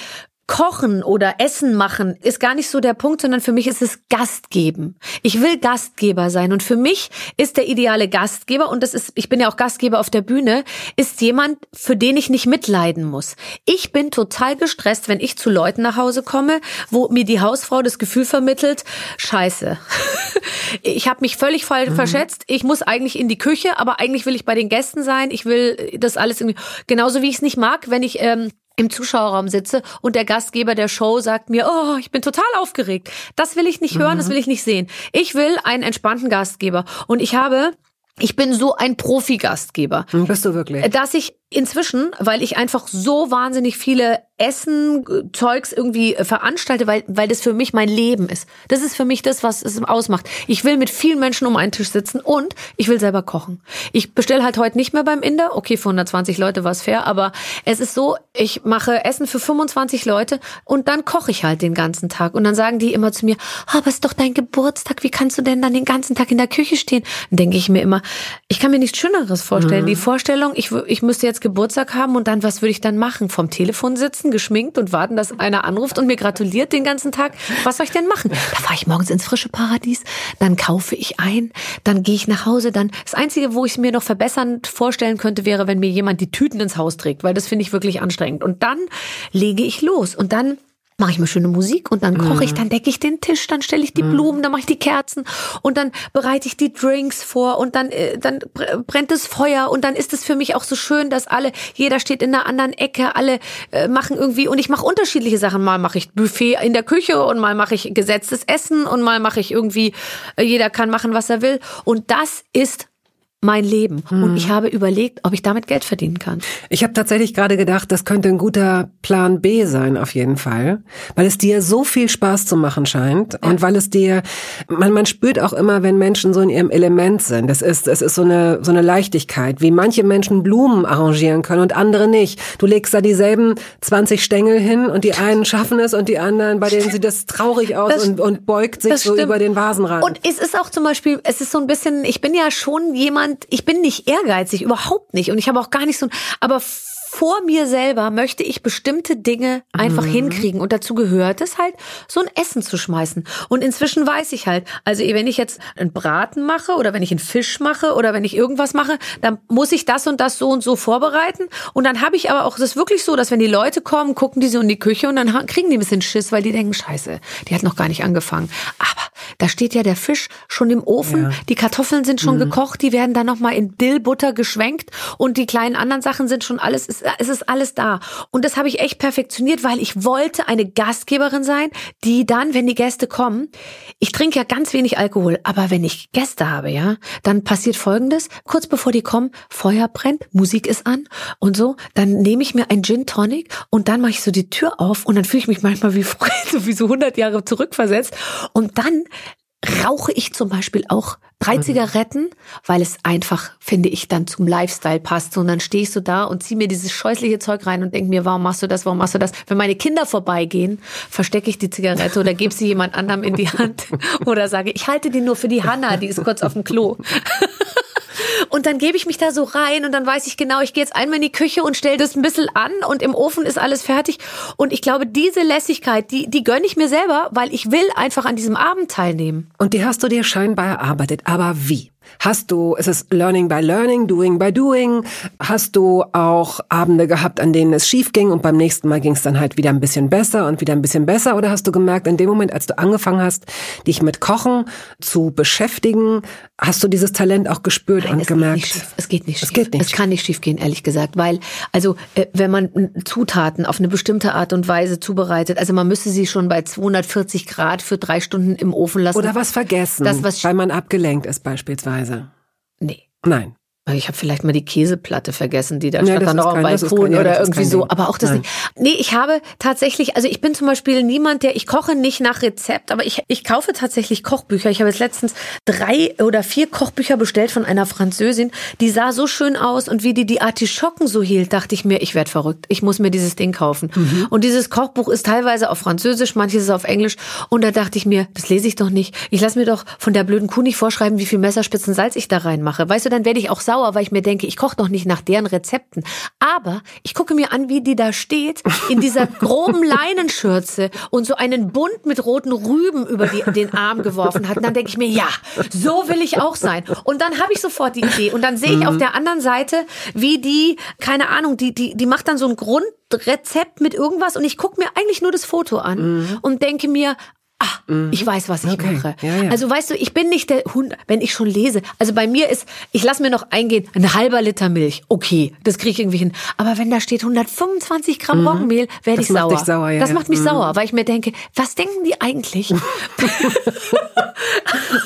Kochen oder Essen machen ist gar nicht so der Punkt, sondern für mich ist es Gastgeben. Ich will Gastgeber sein und für mich ist der ideale Gastgeber und das ist, ich bin ja auch Gastgeber auf der Bühne, ist jemand, für den ich nicht mitleiden muss. Ich bin total gestresst, wenn ich zu Leuten nach Hause komme, wo mir die Hausfrau das Gefühl vermittelt, scheiße. ich habe mich völlig voll mhm. verschätzt. Ich muss eigentlich in die Küche, aber eigentlich will ich bei den Gästen sein. Ich will das alles irgendwie, genauso wie ich es nicht mag, wenn ich ähm, im Zuschauerraum sitze und der Gastgeber der Show sagt mir, oh, ich bin total aufgeregt. Das will ich nicht hören, mhm. das will ich nicht sehen. Ich will einen entspannten Gastgeber. Und ich habe ich bin so ein Profi-Gastgeber. Bist du wirklich? Dass ich inzwischen, weil ich einfach so wahnsinnig viele Essen, Zeugs irgendwie äh, veranstalte, weil, weil das für mich mein Leben ist. Das ist für mich das, was es ausmacht. Ich will mit vielen Menschen um einen Tisch sitzen und ich will selber kochen. Ich bestelle halt heute nicht mehr beim Inder. Okay, für 120 Leute war es fair, aber es ist so, ich mache Essen für 25 Leute und dann koche ich halt den ganzen Tag. Und dann sagen die immer zu mir, oh, aber ist doch dein Geburtstag, wie kannst du denn dann den ganzen Tag in der Küche stehen? Dann denke ich mir immer, ich kann mir nichts Schöneres vorstellen. Mhm. Die Vorstellung, ich, ich müsste jetzt Geburtstag haben und dann, was würde ich dann machen? Vom Telefon sitzen? Sitzen, geschminkt und warten, dass einer anruft und mir gratuliert den ganzen Tag. Was soll ich denn machen? Da fahre ich morgens ins frische Paradies, dann kaufe ich ein, dann gehe ich nach Hause, dann das Einzige, wo ich es mir noch verbessern vorstellen könnte, wäre, wenn mir jemand die Tüten ins Haus trägt, weil das finde ich wirklich anstrengend. Und dann lege ich los und dann mache ich mir schöne Musik und dann koche ich, mhm. dann decke ich den Tisch, dann stelle ich die mhm. Blumen, dann mache ich die Kerzen und dann bereite ich die Drinks vor und dann äh, dann brennt das Feuer und dann ist es für mich auch so schön, dass alle jeder steht in einer anderen Ecke, alle äh, machen irgendwie und ich mache unterschiedliche Sachen, mal mache ich Buffet in der Küche und mal mache ich gesetztes Essen und mal mache ich irgendwie äh, jeder kann machen, was er will und das ist mein Leben. Hm. Und ich habe überlegt, ob ich damit Geld verdienen kann. Ich habe tatsächlich gerade gedacht, das könnte ein guter Plan B sein, auf jeden Fall. Weil es dir so viel Spaß zu machen scheint. Ja. Und weil es dir, man, man spürt auch immer, wenn Menschen so in ihrem Element sind. Das ist, es ist so eine, so eine Leichtigkeit, wie manche Menschen Blumen arrangieren können und andere nicht. Du legst da dieselben 20 Stängel hin und die einen schaffen es und die anderen, bei denen sieht das traurig aus das, und, und beugt sich so über den Vasenrand. Und es ist auch zum Beispiel, es ist so ein bisschen, ich bin ja schon jemand, jemand, ich bin nicht ehrgeizig, überhaupt nicht. Und ich habe auch gar nicht so, aber vor mir selber möchte ich bestimmte Dinge einfach mhm. hinkriegen und dazu gehört es halt, so ein Essen zu schmeißen. Und inzwischen weiß ich halt, also wenn ich jetzt einen Braten mache oder wenn ich einen Fisch mache oder wenn ich irgendwas mache, dann muss ich das und das so und so vorbereiten. Und dann habe ich aber auch, das ist wirklich so, dass wenn die Leute kommen, gucken die so in die Küche und dann kriegen die ein bisschen Schiss, weil die denken, scheiße, die hat noch gar nicht angefangen. Aber da steht ja der Fisch schon im Ofen, ja. die Kartoffeln sind schon mhm. gekocht, die werden dann nochmal in Dillbutter geschwenkt und die kleinen anderen Sachen sind schon alles, es ist alles da. Und das habe ich echt perfektioniert, weil ich wollte eine Gastgeberin sein, die dann, wenn die Gäste kommen, ich trinke ja ganz wenig Alkohol, aber wenn ich Gäste habe, ja, dann passiert Folgendes, kurz bevor die kommen, Feuer brennt, Musik ist an und so, dann nehme ich mir ein Gin Tonic und dann mache ich so die Tür auf und dann fühle ich mich manchmal wie wie so 100 Jahre zurückversetzt und dann rauche ich zum Beispiel auch drei mhm. Zigaretten, weil es einfach, finde ich, dann zum Lifestyle passt. Und dann stehe ich so da und ziehe mir dieses scheußliche Zeug rein und denke mir, warum machst du das, warum machst du das? Wenn meine Kinder vorbeigehen, verstecke ich die Zigarette oder gebe sie jemand anderem in die Hand oder sage, ich halte die nur für die Hanna, die ist kurz auf dem Klo. Und dann gebe ich mich da so rein und dann weiß ich genau, ich gehe jetzt einmal in die Küche und stelle das ein bisschen an und im Ofen ist alles fertig. Und ich glaube, diese Lässigkeit, die, die gönne ich mir selber, weil ich will einfach an diesem Abend teilnehmen. Und die hast du dir scheinbar erarbeitet. Aber wie? Hast du, ist es Learning by Learning, Doing by Doing? Hast du auch Abende gehabt, an denen es schief ging und beim nächsten Mal ging es dann halt wieder ein bisschen besser und wieder ein bisschen besser? Oder hast du gemerkt, in dem Moment, als du angefangen hast, dich mit Kochen zu beschäftigen, hast du dieses Talent auch gespürt Nein, und es gemerkt? Geht es geht nicht schief. Es, geht nicht. es kann nicht schief gehen, ehrlich gesagt, weil, also, äh, wenn man Zutaten auf eine bestimmte Art und Weise zubereitet, also man müsste sie schon bei 240 Grad für drei Stunden im Ofen lassen. Oder was vergessen, das, was weil man abgelenkt ist beispielsweise. Weise. Nee. Nein. Ich habe vielleicht mal die Käseplatte vergessen, die da ja, stand dann noch am Balkon kein, oder irgendwie so. Aber auch das Nein. nicht. Nee, ich habe tatsächlich, also ich bin zum Beispiel niemand, der, ich koche nicht nach Rezept, aber ich, ich kaufe tatsächlich Kochbücher. Ich habe jetzt letztens drei oder vier Kochbücher bestellt von einer Französin. Die sah so schön aus und wie die die Artischocken so hielt, dachte ich mir, ich werde verrückt. Ich muss mir dieses Ding kaufen. Mhm. Und dieses Kochbuch ist teilweise auf Französisch, manches ist auf Englisch. Und da dachte ich mir, das lese ich doch nicht. Ich lasse mir doch von der blöden Kuh nicht vorschreiben, wie viel Messerspitzen Salz ich da reinmache. Weißt du, dann werde ich auch sauer sauer, weil ich mir denke, ich koche doch nicht nach deren Rezepten. Aber ich gucke mir an, wie die da steht, in dieser groben Leinenschürze und so einen Bund mit roten Rüben über die, den Arm geworfen hat. Und dann denke ich mir, ja, so will ich auch sein. Und dann habe ich sofort die Idee. Und dann sehe ich mhm. auf der anderen Seite, wie die, keine Ahnung, die, die, die macht dann so ein Grundrezept mit irgendwas und ich gucke mir eigentlich nur das Foto an mhm. und denke mir, ah, mhm. ich weiß, was ich okay. mache. Ja, ja. Also weißt du, ich bin nicht der Hund, wenn ich schon lese. Also bei mir ist, ich lasse mir noch eingehen, ein halber Liter Milch. Okay, das kriege ich irgendwie hin. Aber wenn da steht 125 Gramm mhm. Roggenmehl, werde ich sauer. sauer ja, das macht mich mhm. sauer, weil ich mir denke, was denken die eigentlich?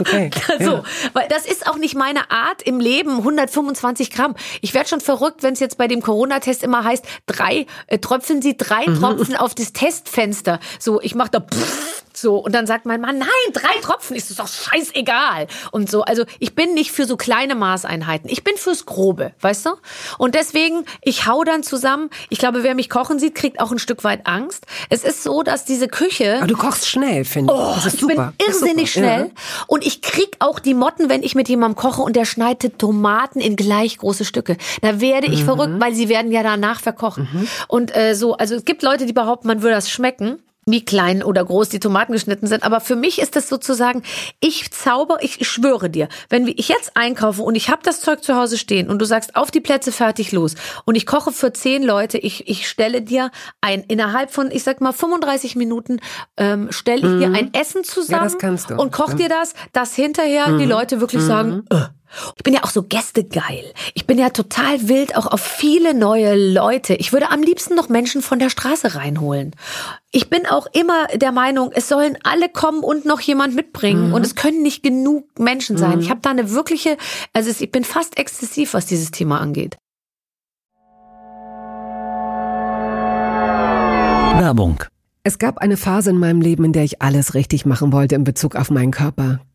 okay. so, weil das ist auch nicht meine Art im Leben, 125 Gramm. Ich werde schon verrückt, wenn es jetzt bei dem Corona-Test immer heißt, drei, äh, tröpfeln Sie drei mhm. Tropfen auf das Testfenster. So, ich mache da pff, so und dann sagt mein Mann, nein, drei Tropfen ist es doch scheißegal und so. Also ich bin nicht für so kleine Maßeinheiten. Ich bin fürs Grobe, weißt du? Und deswegen, ich hau dann zusammen. Ich glaube, wer mich kochen sieht, kriegt auch ein Stück weit Angst. Es ist so, dass diese Küche. Aber du kochst schnell, finde ich. Oh, das ist super. Ich bin irrsinnig schnell. Ja. Und ich krieg auch die Motten, wenn ich mit jemandem koche und der schneidet Tomaten in gleich große Stücke. Da werde ich mhm. verrückt, weil sie werden ja danach verkochen. Mhm. Und äh, so, also es gibt Leute, die behaupten, man würde das schmecken wie klein oder groß die Tomaten geschnitten sind. Aber für mich ist das sozusagen, ich zauber, ich schwöre dir, wenn ich jetzt einkaufe und ich habe das Zeug zu Hause stehen und du sagst, auf die Plätze fertig los und ich koche für zehn Leute, ich, ich stelle dir ein, innerhalb von, ich sag mal, 35 Minuten ähm, stelle ich mhm. dir ein Essen zusammen ja, und koch dir das, dass hinterher mhm. die Leute wirklich mhm. sagen, äh, ich bin ja auch so gästegeil. Ich bin ja total wild auch auf viele neue Leute. Ich würde am liebsten noch Menschen von der Straße reinholen. Ich bin auch immer der Meinung, es sollen alle kommen und noch jemand mitbringen. Mhm. Und es können nicht genug Menschen sein. Mhm. Ich habe da eine wirkliche, also ich bin fast exzessiv, was dieses Thema angeht. Werbung. Es gab eine Phase in meinem Leben, in der ich alles richtig machen wollte in Bezug auf meinen Körper.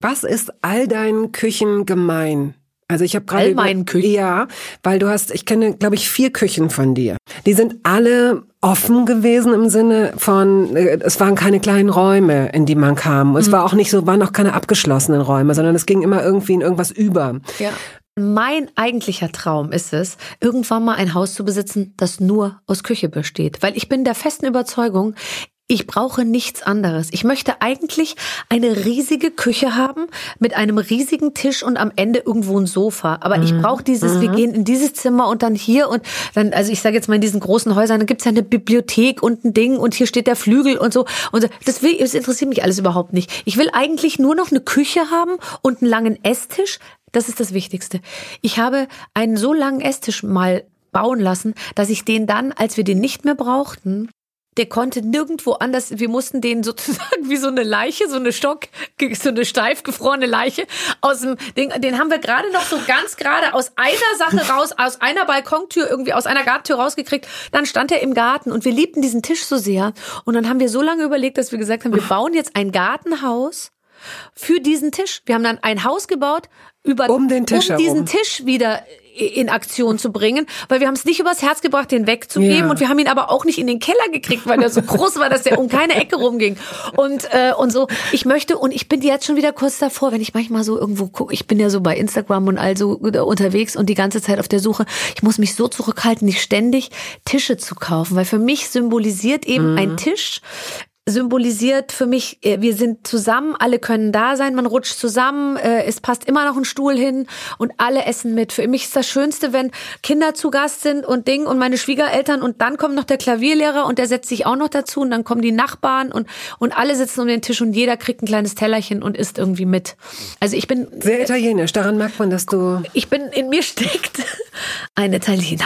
Was ist all deinen Küchen gemein? Also ich habe gerade all meinen Küchen. Ja, weil du hast, ich kenne, glaube ich, vier Küchen von dir. Die sind alle offen gewesen im Sinne von, äh, es waren keine kleinen Räume, in die man kam. Es mhm. war auch nicht so, waren auch keine abgeschlossenen Räume, sondern es ging immer irgendwie in irgendwas über. Ja. Mein eigentlicher Traum ist es, irgendwann mal ein Haus zu besitzen, das nur aus Küche besteht. Weil ich bin der festen Überzeugung, ich brauche nichts anderes. Ich möchte eigentlich eine riesige Küche haben mit einem riesigen Tisch und am Ende irgendwo ein Sofa. Aber mhm. ich brauche dieses, mhm. wir gehen in dieses Zimmer und dann hier und dann, also ich sage jetzt mal in diesen großen Häusern, dann gibt's ja eine Bibliothek und ein Ding und hier steht der Flügel und so. Und das, will, das interessiert mich alles überhaupt nicht. Ich will eigentlich nur noch eine Küche haben und einen langen Esstisch. Das ist das Wichtigste. Ich habe einen so langen Esstisch mal bauen lassen, dass ich den dann, als wir den nicht mehr brauchten, der konnte nirgendwo anders, wir mussten den sozusagen wie so eine Leiche, so eine Stock, so eine steif gefrorene Leiche aus dem Ding, den haben wir gerade noch so ganz gerade aus einer Sache raus, aus einer Balkontür irgendwie, aus einer Gartentür rausgekriegt. Dann stand er im Garten und wir liebten diesen Tisch so sehr. Und dann haben wir so lange überlegt, dass wir gesagt haben, wir bauen jetzt ein Gartenhaus für diesen Tisch. Wir haben dann ein Haus gebaut, über um, den Tisch um diesen Tisch wieder in Aktion zu bringen, weil wir haben es nicht übers Herz gebracht, den wegzugeben ja. und wir haben ihn aber auch nicht in den Keller gekriegt, weil er so groß war, dass der um keine Ecke rumging und äh, und so. Ich möchte und ich bin jetzt schon wieder kurz davor, wenn ich manchmal so irgendwo gucke, ich bin ja so bei Instagram und also unterwegs und die ganze Zeit auf der Suche. Ich muss mich so zurückhalten, nicht ständig Tische zu kaufen, weil für mich symbolisiert eben mhm. ein Tisch symbolisiert für mich, äh, wir sind zusammen, alle können da sein, man rutscht zusammen, äh, es passt immer noch ein Stuhl hin und alle essen mit. Für mich ist das Schönste, wenn Kinder zu Gast sind und Ding und meine Schwiegereltern und dann kommt noch der Klavierlehrer und der setzt sich auch noch dazu und dann kommen die Nachbarn und, und alle sitzen um den Tisch und jeder kriegt ein kleines Tellerchen und isst irgendwie mit. Also ich bin... Sehr italienisch, daran merkt man, dass du... Ich bin, in mir steckt ein Italiener.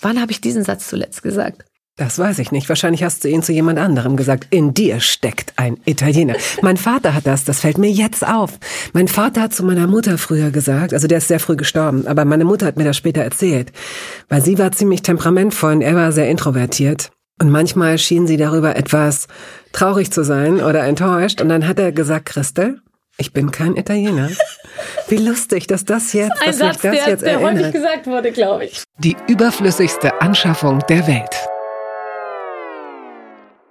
Wann habe ich diesen Satz zuletzt gesagt? Das weiß ich nicht. Wahrscheinlich hast du ihn zu jemand anderem gesagt. In dir steckt ein Italiener. Mein Vater hat das, das fällt mir jetzt auf. Mein Vater hat zu meiner Mutter früher gesagt, also der ist sehr früh gestorben, aber meine Mutter hat mir das später erzählt, weil sie war ziemlich temperamentvoll und er war sehr introvertiert. Und manchmal schien sie darüber etwas traurig zu sein oder enttäuscht. Und dann hat er gesagt, Christel, ich bin kein Italiener. Wie lustig, dass das jetzt, Ein dass Satz, mich das der, jetzt der häufig erinnert. gesagt wurde, glaube ich. Die überflüssigste Anschaffung der Welt.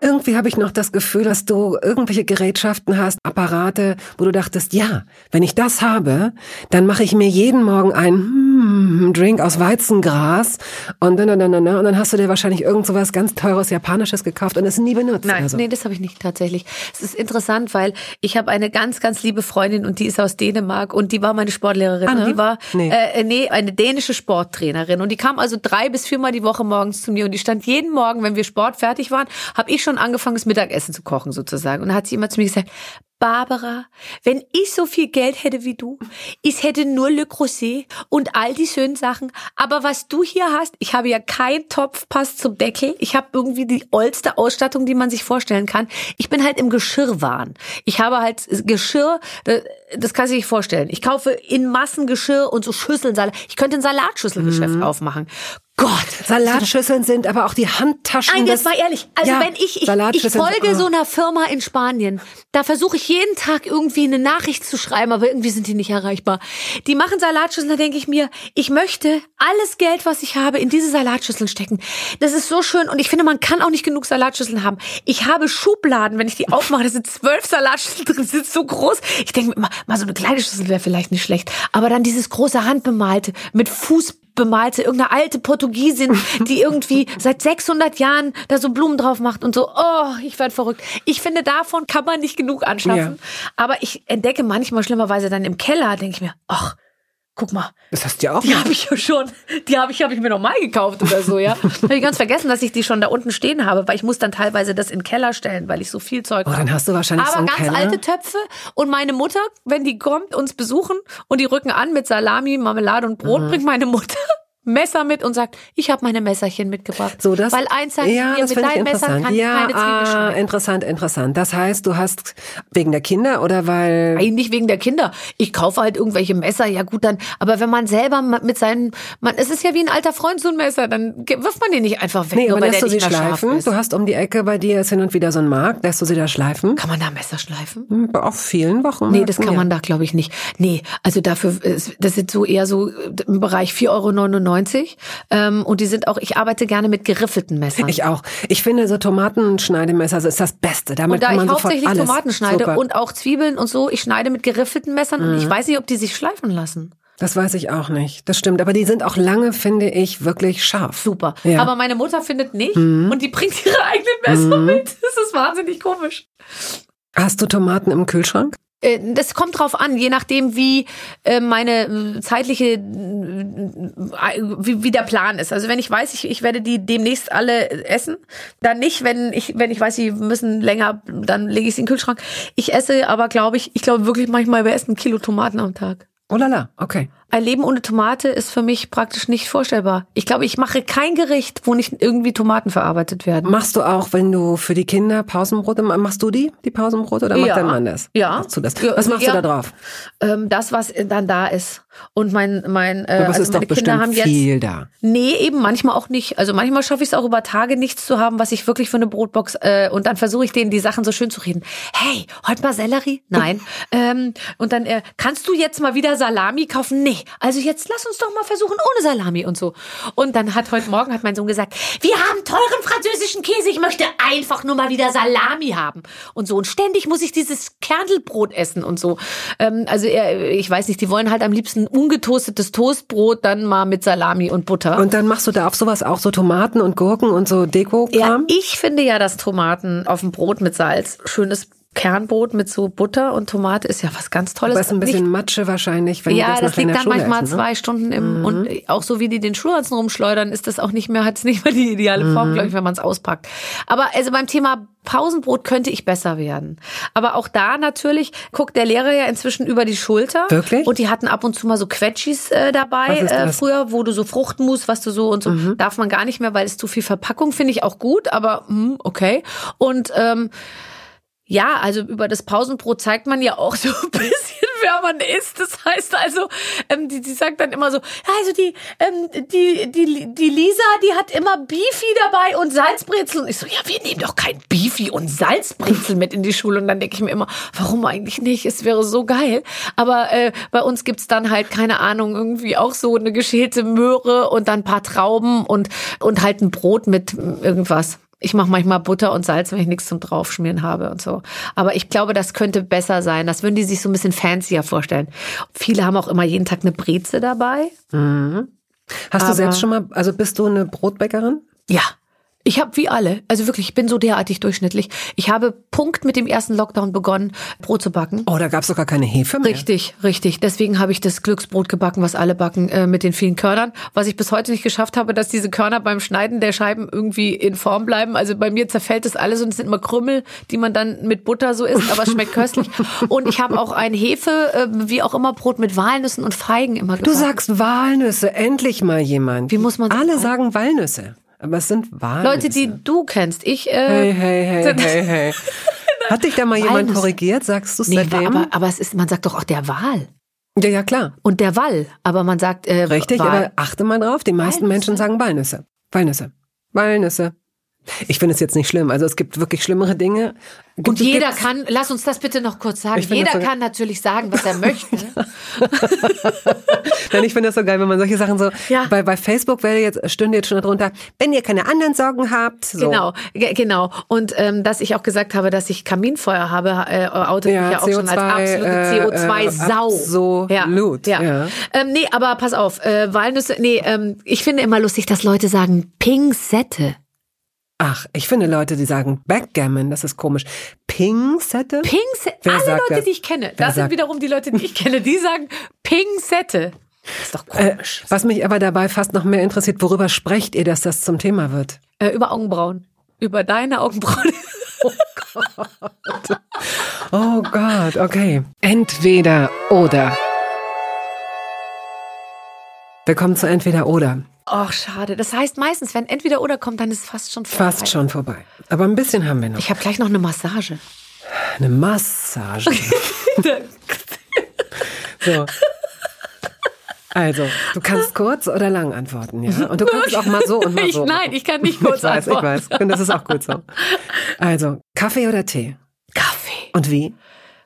Irgendwie habe ich noch das Gefühl, dass du irgendwelche Gerätschaften hast, Apparate, wo du dachtest, ja, wenn ich das habe, dann mache ich mir jeden Morgen einen hm, Drink aus Weizengras und dann, dann, dann, dann, und dann hast du dir wahrscheinlich irgend so was ganz teures Japanisches gekauft und es nie benutzt. Nein, also. nee, das habe ich nicht tatsächlich. Es ist interessant, weil ich habe eine ganz, ganz liebe Freundin und die ist aus Dänemark und die war meine Sportlehrerin Anne? und die war Nee. äh, nee eine dänische Sporttrainerin und die kam also drei bis viermal die Woche morgens zu mir und die stand jeden Morgen, wenn wir Sport fertig waren, habe ich schon angefangen, das Mittagessen zu kochen sozusagen und dann hat sie immer zu mir gesagt. Barbara, wenn ich so viel Geld hätte wie du, ich hätte nur Le Creuset und all die schönen Sachen. Aber was du hier hast, ich habe ja kein Topfpass zum Deckel. Ich habe irgendwie die ollste Ausstattung, die man sich vorstellen kann. Ich bin halt im Geschirrwahn. Ich habe halt Geschirr, das, das kann sich nicht vorstellen. Ich kaufe in Massen Geschirr und so Schüsseln, Salat. Ich könnte ein Salatschüsselgeschäft aufmachen. Gott. Salatschüsseln sind aber auch die Handtaschen. Nein, jetzt mal ehrlich. Also Ja, wenn ich, ich, ich folge oh. so einer Firma in Spanien, da versuche ich jeden Tag irgendwie eine Nachricht zu schreiben, aber irgendwie sind die nicht erreichbar. Die machen Salatschüsseln, da denke ich mir, ich möchte alles Geld, was ich habe, in diese Salatschüsseln stecken. Das ist so schön und ich finde, man kann auch nicht genug Salatschüsseln haben. Ich habe Schubladen, wenn ich die aufmache, da sind zwölf Salatschüsseln drin, sind so groß. Ich denke mir immer, mal so eine kleine Schüssel wäre vielleicht nicht schlecht, aber dann dieses große Handbemalte mit Fuß bemalte, irgendeine alte Portugiesin, die irgendwie seit 600 Jahren da so Blumen drauf macht und so, oh, ich werde verrückt. Ich finde, davon kann man nicht genug anschaffen. Aber ich entdecke manchmal schlimmerweise dann im Keller, denke ich mir, ach, guck mal, Das hast du ja auch. die habe ich ja schon, die habe ich, hab ich mir noch mal gekauft oder so, ja. habe ich ganz vergessen, dass ich die schon da unten stehen habe, weil ich muss dann teilweise das in den Keller stellen, weil ich so viel Zeug Oh, habe. dann hast du wahrscheinlich Aber so einen ganz Keller. alte Töpfe und meine Mutter, wenn die kommt, uns besuchen und die rücken an mit Salami, Marmelade und Mhm. Brot, bringt meine Mutter Messer mit und sagt, ich habe meine Messerchen mitgebracht. So, das, Weil eins sagt ja, mir, mit deinem Messer kann ich ja, keine Zwiebel ah, schneiden. interessant, interessant. Das heißt, du hast wegen der Kinder oder weil Nein, nicht wegen der Kinder. Ich kaufe halt irgendwelche Messer, ja gut dann. Aber wenn man selber mit seinen, man, es ist ja wie ein alter Freund so ein Messer, dann wirft man den nicht einfach weg, Nee, nur aber weil lässt der du sie nicht schleifen? ist. Du hast um die Ecke bei dir ist hin und wieder so ein Markt, lässt du sie da schleifen? Kann man da Messer schleifen? Hm, Auf vielen Wochen. Nee, das kann man da, glaube ich, nicht. Nee, also dafür, das sind so eher so im Bereich 4,99 Euro. Ähm, und die sind auch, ich arbeite gerne mit geriffelten Messern. Ich auch. Ich finde, so Tomatenschneidemesser ist das Beste. Damit und da kann man ich hauptsächlich alles. Tomaten schneide Super. Mhm. und auch Zwiebeln und so, ich schneide mit geriffelten Messern und ich weiß nicht, ob die sich schleifen lassen. Das weiß ich auch nicht. Das stimmt. Aber die sind auch lange, finde ich, wirklich scharf. Super. Ja. Mhm. Aber meine Mutter findet nicht und die bringt ihre eigenen Messer mit. Das ist wahnsinnig komisch. Hast du Tomaten im Kühlschrank? Äh, Das kommt drauf an, je nachdem, wie äh, meine äh, zeitliche, wie, wie der Plan ist. Also wenn ich weiß, ich, ich werde die demnächst alle essen, dann nicht. Wenn ich, wenn ich weiß, sie müssen länger, dann lege ich sie in den Kühlschrank. Ich esse aber, glaube ich, ich glaube wirklich manchmal, wir essen ein Kilo Tomaten am Tag. Oh la la, okay. Ein Leben ohne Tomate ist für mich praktisch nicht vorstellbar. Ich glaube, ich mache kein Gericht, wo nicht irgendwie Tomaten verarbeitet werden. Machst du auch, wenn du für die Kinder Pausenbrote, machst du die, die Pausenbrote, oder macht Ja. dein Mann das? Ja. Machst du das? Ja, Was machst ja. du da drauf? Ähm, das, was dann da ist. Und mein, mein, äh, also ist doch meine Kinder bestimmt haben jetzt. viel da. Nee, eben manchmal auch nicht. Also manchmal schaffe ich es auch über Tage nichts zu haben, was ich wirklich für eine Brotbox äh, und dann versuche ich denen die Sachen so schön zu reden. Hey, heute mal Sellerie? Nein. ähm, und dann äh, kannst du jetzt mal wieder Salami kaufen? Nee. Also jetzt lass uns doch mal versuchen ohne Salami und so. Und dann hat heute Morgen hat mein Sohn gesagt, wir haben teuren französischen Käse, ich möchte einfach nur mal wieder Salami haben und so und ständig muss ich dieses Kernelbrot essen und so. Ähm, also er, ich weiß nicht, die wollen halt am liebsten ungetoastetes Toastbrot dann mal mit Salami und Butter. Und dann machst du da auf sowas auch so Tomaten und Gurken und so Ja, Deko-Kram? ich finde ja, dass Tomaten auf dem Brot mit Salz schönes Kernbrot mit so Butter und Tomate ist ja was ganz Tolles. Aber ist ein bisschen Nicht- Matsche wahrscheinlich, wenn die ja, das, das, nachher in liegt dann Schule manchmal essen, ne? zwei Stunden im und auch so wie die den Schulranzen rumschleudern, ist das auch nicht mehr, hat es nicht mehr die ideale Mhm. Form, glaube ich, wenn man es auspackt. Aber also beim Thema Pausenbrot könnte ich besser werden. Aber auch da natürlich guckt der Lehrer ja inzwischen über die Schulter. Wirklich? Und die hatten ab und zu mal so Quetschis äh, dabei äh, das? früher, wo du so Fruchtmus, was du so und so Mhm. darf man gar nicht mehr, weil es zu viel Verpackung finde ich auch gut, aber hm, okay. Und ähm, ja, also über das Pausenbrot zeigt man ja auch so ein bisschen, wer man ist. Das heißt also, ähm, die, die sagt dann immer so, also die, ähm, die, die, die Lisa, die hat immer Beefy dabei und Salzbrezel. Und ich so, ja, wir nehmen doch kein Beefy und Salzbrezel mit in die Schule. Und dann denke ich mir immer, warum eigentlich nicht? Es wäre so geil. Aber äh, bei uns gibt's dann halt, keine Ahnung, irgendwie auch so eine geschälte Möhre und dann ein paar Trauben und, und halt ein Brot mit irgendwas. Ich mache manchmal Butter und Salz, wenn ich nichts zum Draufschmieren habe und so. Aber ich glaube, das könnte besser sein. Das würden die sich so ein bisschen fancier vorstellen. Viele haben auch immer jeden Tag eine Breze dabei. Hast du Aber- selbst schon mal, also bist du eine Brotbäckerin? Ja. Ich habe wie alle, also wirklich, ich bin so derartig durchschnittlich. Ich habe Punkt mit dem ersten Lockdown begonnen, Brot zu backen. Oh, da gab's doch gar keine Hefe mehr. Richtig, richtig. Deswegen habe ich das Glücksbrot gebacken, was alle backen, äh, mit den vielen Körnern. Was ich bis heute nicht geschafft habe, dass diese Körner beim Schneiden der Scheiben irgendwie in Form bleiben. Also bei mir zerfällt das alles und es sind immer Krümmel, die man dann mit Butter so isst, aber es schmeckt köstlich. Und ich habe auch ein Hefe, äh, wie auch immer, Brot mit Walnüssen und Feigen immer Du gebacken. sagst Walnüsse, endlich mal jemand. Wie muss man Alle sagen Walnüsse, aber es sind Walnüsse. Leute, die du kennst. Ich, äh, Hey, hey, hey, hey, hey. Hat dich da mal jemand Walnüsse. korrigiert? Sagst du es nee, seitdem? aber, aber es ist, man sagt doch auch der Wal. ja, ja, klar. Und der Wall, aber man sagt äh, Richtig, Wal. aber achte mal drauf, die meisten Walnüsse. Menschen sagen Walnüsse. Walnüsse. Walnüsse. Ich finde es jetzt nicht schlimm. Also es gibt wirklich schlimmere Dinge. Gibt, Und jeder gibt's- kann, lass uns das bitte noch kurz sagen, jeder so- kann natürlich sagen, was er möchte. Nein, ich finde das so geil, wenn man solche Sachen so. Ja. Bei, bei Facebook wäre jetzt, stünde jetzt schon darunter, wenn ihr keine anderen Sorgen habt. So. Genau, ge- genau. Und ähm, dass ich auch gesagt habe, dass ich Kaminfeuer habe, äh, outet Ja, mich ja auch schon als CO2, absolute äh, CO2-Sau. äh, absolut, Ja, ja. ja. Ähm, nee, aber pass auf, äh, Walnüsse, nee, ähm, ich finde immer lustig, dass Leute sagen Pinsette. Ach, ich finde Leute, die sagen Backgammon, das ist komisch. Pingsette? Pinsette, Wer alle Leute, das? die ich kenne, Wer das sind wiederum die Leute, die ich kenne, die sagen Pinsette. Das ist doch Äh, komisch. was mich aber dabei fast noch mehr interessiert, worüber sprecht ihr, dass das zum Thema wird? Äh, über Augenbrauen. Über deine Augenbrauen. Oh Gott, okay. Entweder oder. Wir kommen zu entweder oder. Ach, schade. Das heißt meistens, wenn entweder oder kommt, dann ist es fast schon vorbei. Fast schon vorbei. Aber ein bisschen haben wir noch. Ich habe gleich noch eine Massage. Eine Massage. So. Also, du kannst kurz oder lang antworten, ja? Und du kannst auch mal so und mal Ich, so. nein, ich kann nicht kurz ich weiß, antworten. ich weiß. Und das ist auch gut so. Also, Kaffee oder Tee? Kaffee. Und wie?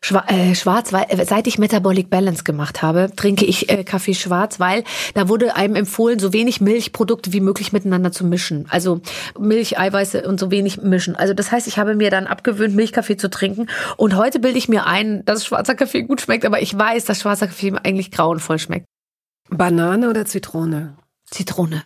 Schwa äh, schwarz, weil äh, seit ich Metabolic Balance gemacht habe, trinke ich äh, Kaffee schwarz, weil da wurde einem empfohlen, so wenig Milchprodukte wie möglich miteinander zu mischen. Also Milch, Eiweiße und so wenig mischen. Also das heißt, ich habe mir dann abgewöhnt, Milchkaffee zu trinken. Und heute bilde ich mir ein, dass schwarzer Kaffee gut schmeckt, aber ich weiß, dass schwarzer Kaffee eigentlich grauenvoll schmeckt. Banane oder Zitrone? Zitrone.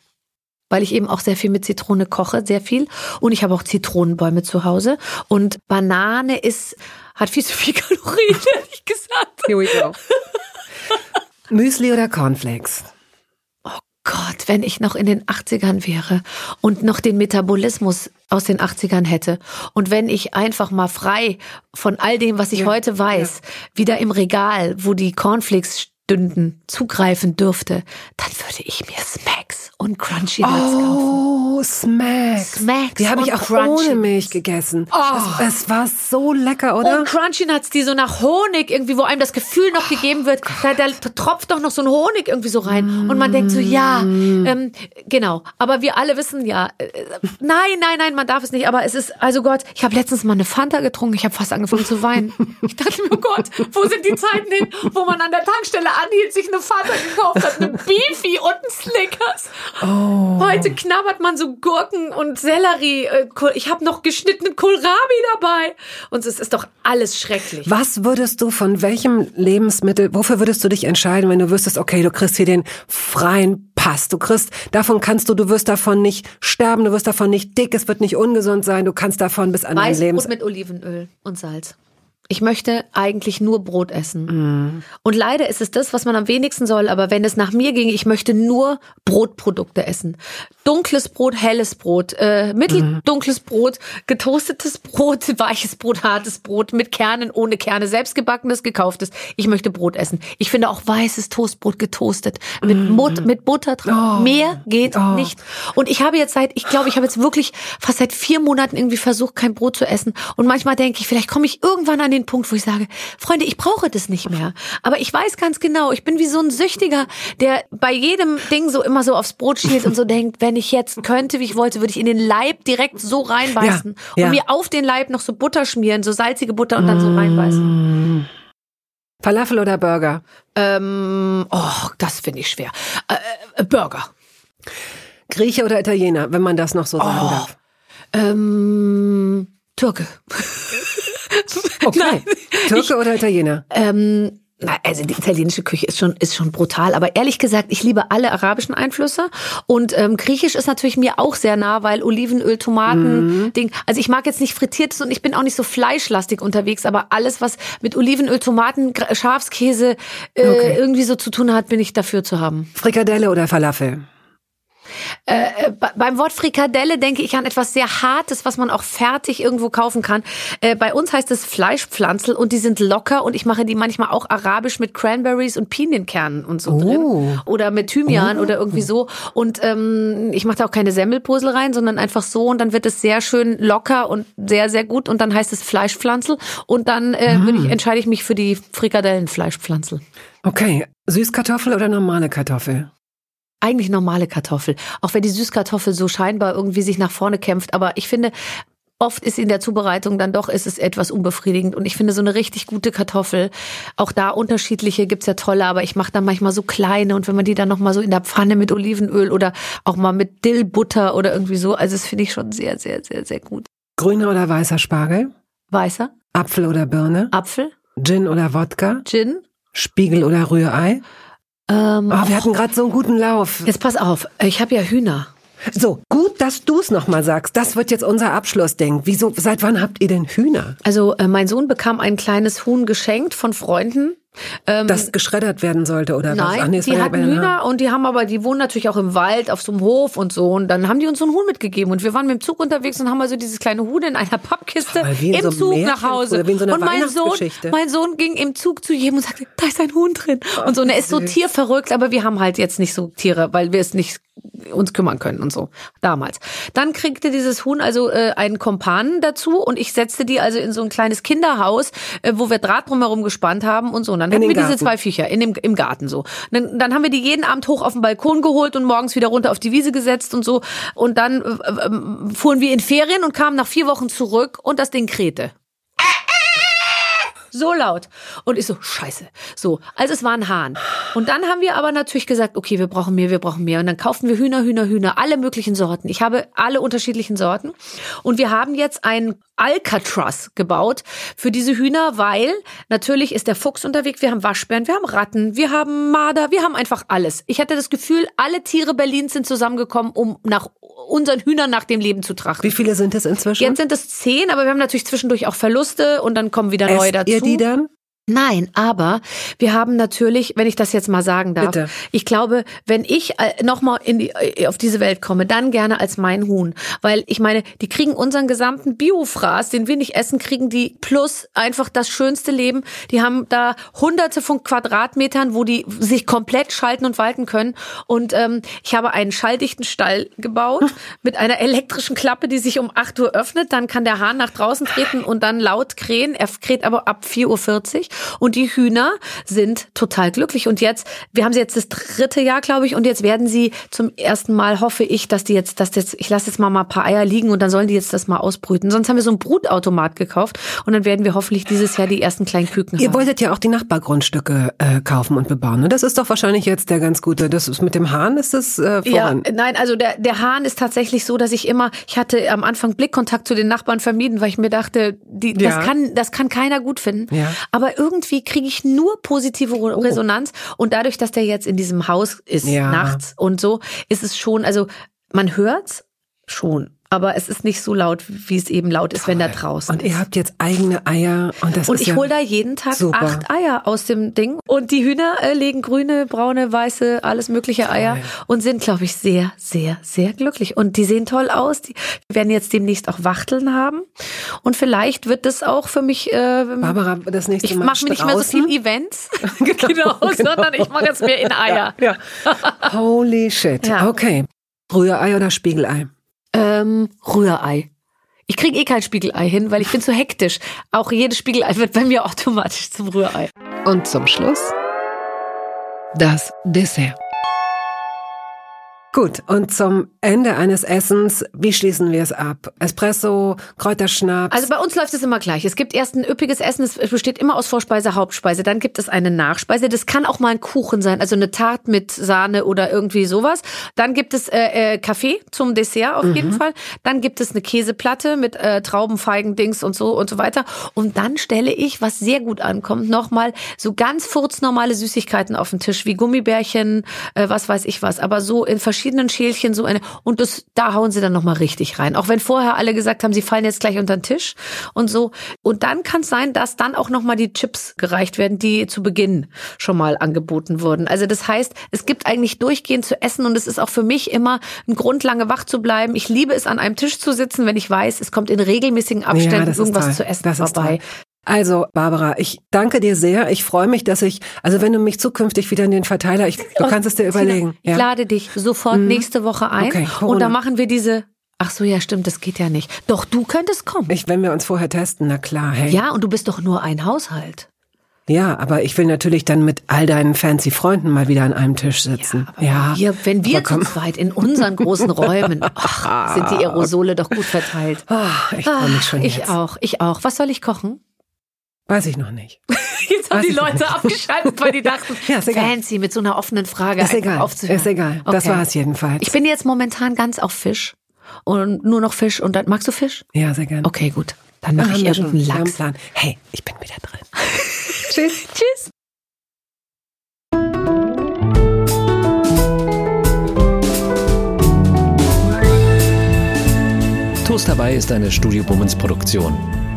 Weil ich eben auch sehr viel mit Zitrone koche, sehr viel. Und ich habe auch Zitronenbäume zu Hause. Und Banane ist, hat viel zu viel Kalorien, ehrlich gesagt. Here we go. Müsli oder Cornflakes? Gott, wenn ich noch in den 80ern wäre und noch den Metabolismus aus den 80ern hätte und wenn ich einfach mal frei von all dem, was ich heute weiß, wieder im Regal, wo die Cornflakes stünden, zugreifen dürfte, dann würde ich mir Smacks und Crunchy Nuts kaufen. Oh, Smacks. Smacks Die habe ich auch Crunchy ohne Milch gegessen. Oh. Es, es war so lecker, oder? Und Crunchy Nuts, die so nach Honig irgendwie, wo einem das Gefühl noch gegeben wird, da, da tropft doch noch so ein Honig irgendwie so rein. Und man denkt so, ja, ähm, genau. Aber wir alle wissen ja, äh, nein, nein, nein, man darf es nicht. Aber es ist, also Gott, ich habe letztens mal eine Fanta getrunken, ich habe fast angefangen zu weinen. Ich dachte mir, oh Gott, wo sind die Zeiten hin, wo man an der Tankstelle anhielt, sich eine Fanta gekauft hat, eine Beefy und einen Snickers. Heute knabbert man so Gurken und Sellerie. äh, Ich habe noch geschnittenen Kohlrabi dabei. Und es ist doch alles schrecklich. Was würdest du von welchem Lebensmittel, wofür würdest du dich entscheiden, wenn du wüsstest, okay, du kriegst hier den freien Pass, du kriegst, davon kannst du, du wirst davon nicht sterben, du wirst davon nicht dick, es wird nicht ungesund sein, du kannst davon bis an dein Lebens... Weißbrot mit Olivenöl und Salz. Ich möchte eigentlich nur Brot essen. Mhm. Und leider ist es das, was man am wenigsten soll. Aber wenn es nach mir ginge, ich möchte nur Brotprodukte essen. Dunkles Brot, helles Brot, äh, mitteldunkles Brot, getoastetes Brot, weiches Brot, hartes Brot, mit Kernen, ohne Kerne, selbstgebackenes, gekauftes. Ich möchte Brot essen. Ich finde auch weißes Toastbrot getoastet, mit, Mut, mit Butter drauf. Mehr geht nicht. Und ich habe jetzt seit, ich glaube, ich habe jetzt wirklich fast seit vier Monaten irgendwie versucht, kein Brot zu essen. Und manchmal denke ich, vielleicht komme ich irgendwann an den Punkt, wo ich sage, Freunde, ich brauche das nicht mehr. Aber ich weiß ganz genau, ich bin wie so ein Süchtiger, der bei jedem Ding so immer so aufs Brot schielt und so denkt, wenn ich jetzt könnte, wie ich wollte, würde ich in den Leib direkt so reinbeißen Ja, ja. und mir auf den Leib noch so Butter schmieren, so salzige Butter und dann so reinbeißen. Falafel oder Burger? Ähm, oh, das finde ich schwer. Äh, äh, Burger. Grieche oder Italiener, wenn man das noch so sagen Oh. darf. Ähm, Türke. Okay. Nein, Türke oder Italiener? Ähm, also die italienische Küche ist schon ist schon brutal, aber ehrlich gesagt, ich liebe alle arabischen Einflüsse und ähm, griechisch ist natürlich mir auch sehr nah, weil Olivenöl, Tomaten, Ding. Also ich mag jetzt nicht frittiertes und ich bin auch nicht so fleischlastig unterwegs, aber alles was mit Olivenöl, Tomaten, Schafskäse äh, Okay. irgendwie so zu tun hat, bin ich dafür zu haben. Frikadelle oder Falafel? Äh, be- beim Wort Frikadelle denke ich an etwas sehr Hartes, was man auch fertig irgendwo kaufen kann. Äh, bei uns heißt es Fleischpflanzel und die sind locker und ich mache die manchmal auch arabisch mit Cranberries und Pinienkernen und so Oh. drin. Oder mit Thymian oder irgendwie so. Und ähm, ich mache da auch keine Semmelpuzzle rein, sondern einfach so und dann wird es sehr schön locker und sehr, sehr gut und dann heißt es Fleischpflanzel und dann äh, würde ich, entscheide ich mich für die Frikadellenfleischpflanzel. Okay. Süßkartoffel oder normale Kartoffel? Eigentlich normale Kartoffel. Auch wenn die Süßkartoffel so scheinbar irgendwie sich nach vorne kämpft. Aber ich finde, oft ist in der Zubereitung dann doch ist es etwas unbefriedigend. Und ich finde so eine richtig gute Kartoffel, auch da unterschiedliche gibt's ja tolle, aber ich mache dann manchmal so kleine und wenn man die dann nochmal so in der Pfanne mit Olivenöl oder auch mal mit Dillbutter oder irgendwie so, also das finde ich schon sehr, sehr, sehr, sehr gut. Grüner oder weißer Spargel? Weißer, Apfel oder Birne? Apfel, Gin oder Wodka? Gin. Spiegel oder Rührei? Ähm, Oh, wir hatten gerade so einen guten Lauf. jetzt pass auf, ich habe ja Hühner. So, gut, dass du es nochmal sagst. Das wird jetzt unser Abschlussding. Wieso, seit wann habt ihr denn Hühner? Also äh, mein Sohn bekam ein kleines Huhn geschenkt von Freunden. Ähm, Das geschreddert werden sollte oder was? Nein, nee, es die hatten. Hühner und die haben aber, die wohnen natürlich auch im Wald auf so einem Hof und so. Und dann haben die uns so einen Huhn mitgegeben. Und wir waren mit dem Zug unterwegs und haben also dieses kleine Huhn in einer Pappkiste in im so Zug Märchen nach Hause. so und mein Sohn, mein Sohn ging im Zug zu jedem und sagte, da ist ein Huhn drin. und so, und er ist so tierverrückt, aber wir haben halt jetzt nicht so Tiere, weil wir es nicht uns kümmern können und so damals. Dann kriegte dieses Huhn also äh, einen Kompanen dazu und ich setzte die also in so ein kleines Kinderhaus, äh, wo wir Draht drumherum gespannt haben und so. Und dann In hatten wir diese Garten. zwei Viecher in dem, im Garten so. Dann, dann haben wir die jeden Abend hoch auf den Balkon geholt und morgens wieder runter auf die Wiese gesetzt und so. Und dann äh, äh, fuhren wir in Ferien und kamen nach vier Wochen zurück und das Ding krähte. So laut. Und ich so, scheiße. So, also es war ein Hahn. Und dann haben wir aber natürlich gesagt, okay, wir brauchen mehr, wir brauchen mehr. Und dann kauften wir Hühner, Hühner, Hühner, alle möglichen Sorten. Ich habe alle unterschiedlichen Sorten. Und wir haben jetzt ein Alcatraz gebaut für diese Hühner, weil natürlich ist der Fuchs unterwegs, wir haben Waschbären, wir haben Ratten, wir haben Marder, wir haben einfach alles. Ich hatte das Gefühl, alle Tiere Berlins sind zusammengekommen, um nach unseren Hühnern nach dem Leben zu trachten. Wie viele sind es inzwischen? Jetzt sind es zehn, aber wir haben natürlich zwischendurch auch Verluste und dann kommen wieder neue Esst dazu. ihr die dann? Nein, aber wir haben natürlich, wenn ich das jetzt mal sagen darf, Bitte. ich glaube, wenn ich nochmal in die, äh, auf diese Welt komme, dann gerne als mein Huhn. Weil ich meine, die kriegen unseren gesamten Biofraß, den wir nicht essen, kriegen die plus einfach das schönste Leben. Die haben da hunderte von Quadratmetern, wo die sich komplett schalten und walten können. Und ähm, ich habe einen schalldichten Stall gebaut mit einer elektrischen Klappe, die sich um 8 Uhr öffnet. Dann kann der Hahn nach draußen treten und dann laut krähen. Er kräht aber ab 4.40 Uhr. Und die Hühner sind total glücklich. Und jetzt, wir haben sie jetzt das dritte Jahr, glaube ich, und jetzt werden sie zum ersten Mal, hoffe ich, dass die jetzt, dass jetzt, ich lasse jetzt mal, mal ein paar Eier liegen und dann sollen die jetzt das mal ausbrüten. Sonst haben wir so einen Brutautomat gekauft und dann werden wir hoffentlich dieses Jahr die ersten kleinen Küken Ihr haben. wolltet ja auch die Nachbargrundstücke äh, kaufen und bebauen. Und das ist doch wahrscheinlich jetzt der ganz gute. Das ist mit dem Hahn ist das äh, Ja, voran. nein, also der, der Hahn ist tatsächlich so, dass ich immer, ich hatte am Anfang Blickkontakt zu den Nachbarn vermieden, weil ich mir dachte, die, Ja. das kann, das kann keiner gut finden. Ja. Aber irgendwie kriege ich nur positive Re- Resonanz und dadurch, dass der jetzt in diesem Haus ist, Ja. nachts und so, ist es schon, also man hört's schon. Aber es ist nicht so laut, wie es eben laut ist, wenn da draußen Und ihr habt jetzt eigene Eier und das und ist ich ja hole da jeden Tag super. acht Eier aus dem Ding. Und die Hühner äh, legen grüne, braune, weiße, alles mögliche Eier und sind, glaube ich, sehr, sehr, sehr glücklich. Und die sehen toll aus. Die werden jetzt demnächst auch Wachteln haben. Und vielleicht wird das auch für mich. Äh, Barbara, das nächste ich Mal mache nicht mehr so viel Events, Genau, genau, genau. sondern ich mache jetzt mehr in Eier. Ja. Holy shit. Ja. Okay. Rührei oder Spiegelei? Ähm, Rührei. Ich kriege eh kein Spiegelei hin, weil ich bin zu hektisch. Auch jedes Spiegelei wird bei mir automatisch zum Rührei. Und zum Schluss das Dessert. Gut, und zum Ende eines Essens, wie schließen wir es ab? Espresso, Kräuterschnaps? Also bei uns läuft es immer gleich. Es gibt erst ein üppiges Essen, es besteht immer aus Vorspeise, Hauptspeise. Dann gibt es eine Nachspeise. Das kann auch mal ein Kuchen sein, also eine Tarte mit Sahne oder irgendwie sowas. Dann gibt es äh, äh, Kaffee zum Dessert auf jeden Fall. Dann gibt es eine Käseplatte mit äh, Trauben, Feigen, Dings und so und so weiter. Und dann stelle ich, was sehr gut ankommt, nochmal so ganz furznormale Süßigkeiten auf den Tisch, wie Gummibärchen, äh, was weiß ich was. Aber so in verschiedenen Schälchen so eine. Und das, da hauen sie dann nochmal richtig rein. Auch wenn vorher alle gesagt haben, sie fallen jetzt gleich unter den Tisch und so. Und dann kann es sein, dass dann auch nochmal die Chips gereicht werden, die zu Beginn schon mal angeboten wurden. Also das heißt, es gibt eigentlich durchgehend zu essen und es ist auch für mich immer ein Grund, lange wach zu bleiben. Ich liebe es, an einem Tisch zu sitzen, wenn ich weiß, es kommt in regelmäßigen Abständen ist irgendwas toll. zu essen Das ist vorbei. Also, Barbara, ich danke dir sehr. Ich freue mich, dass ich, also wenn du mich zukünftig wieder in den Verteiler, ich, du kannst es dir überlegen. Ich lade dich sofort nächste Woche ein Okay, und dann machen wir diese. Ach so, ja, stimmt, das geht ja nicht. Doch, du könntest kommen. Ich, wenn wir uns vorher testen, na klar, hey. Ja, und du bist doch nur ein Haushalt. Ja, aber ich will natürlich dann mit all deinen fancy Freunden mal wieder an einem Tisch sitzen. Ja, Wir, wenn wir zu zweit in unseren großen Räumen, ach, sind die Aerosole doch gut verteilt. Ah, ich freue mich schon ich jetzt. auch, ich auch. Was soll ich kochen? Weiß ich noch nicht. Jetzt haben Weiß die Leute nicht. abgeschaltet, weil die dachten, Ja, ist egal. fancy mit so einer offenen Frage Ist egal. aufzuhören. Ist egal. Das Okay. war es jedenfalls. Ich bin jetzt momentan ganz auf Fisch und nur noch Fisch und dann magst du Fisch? ja, sehr gerne. Okay, gut. Dann mache ich irgendeinen Lachs. Plan. Hey, ich bin wieder drin. Tschüss. Tschüss. Toast dabei ist eine Studio Bummens Produktion.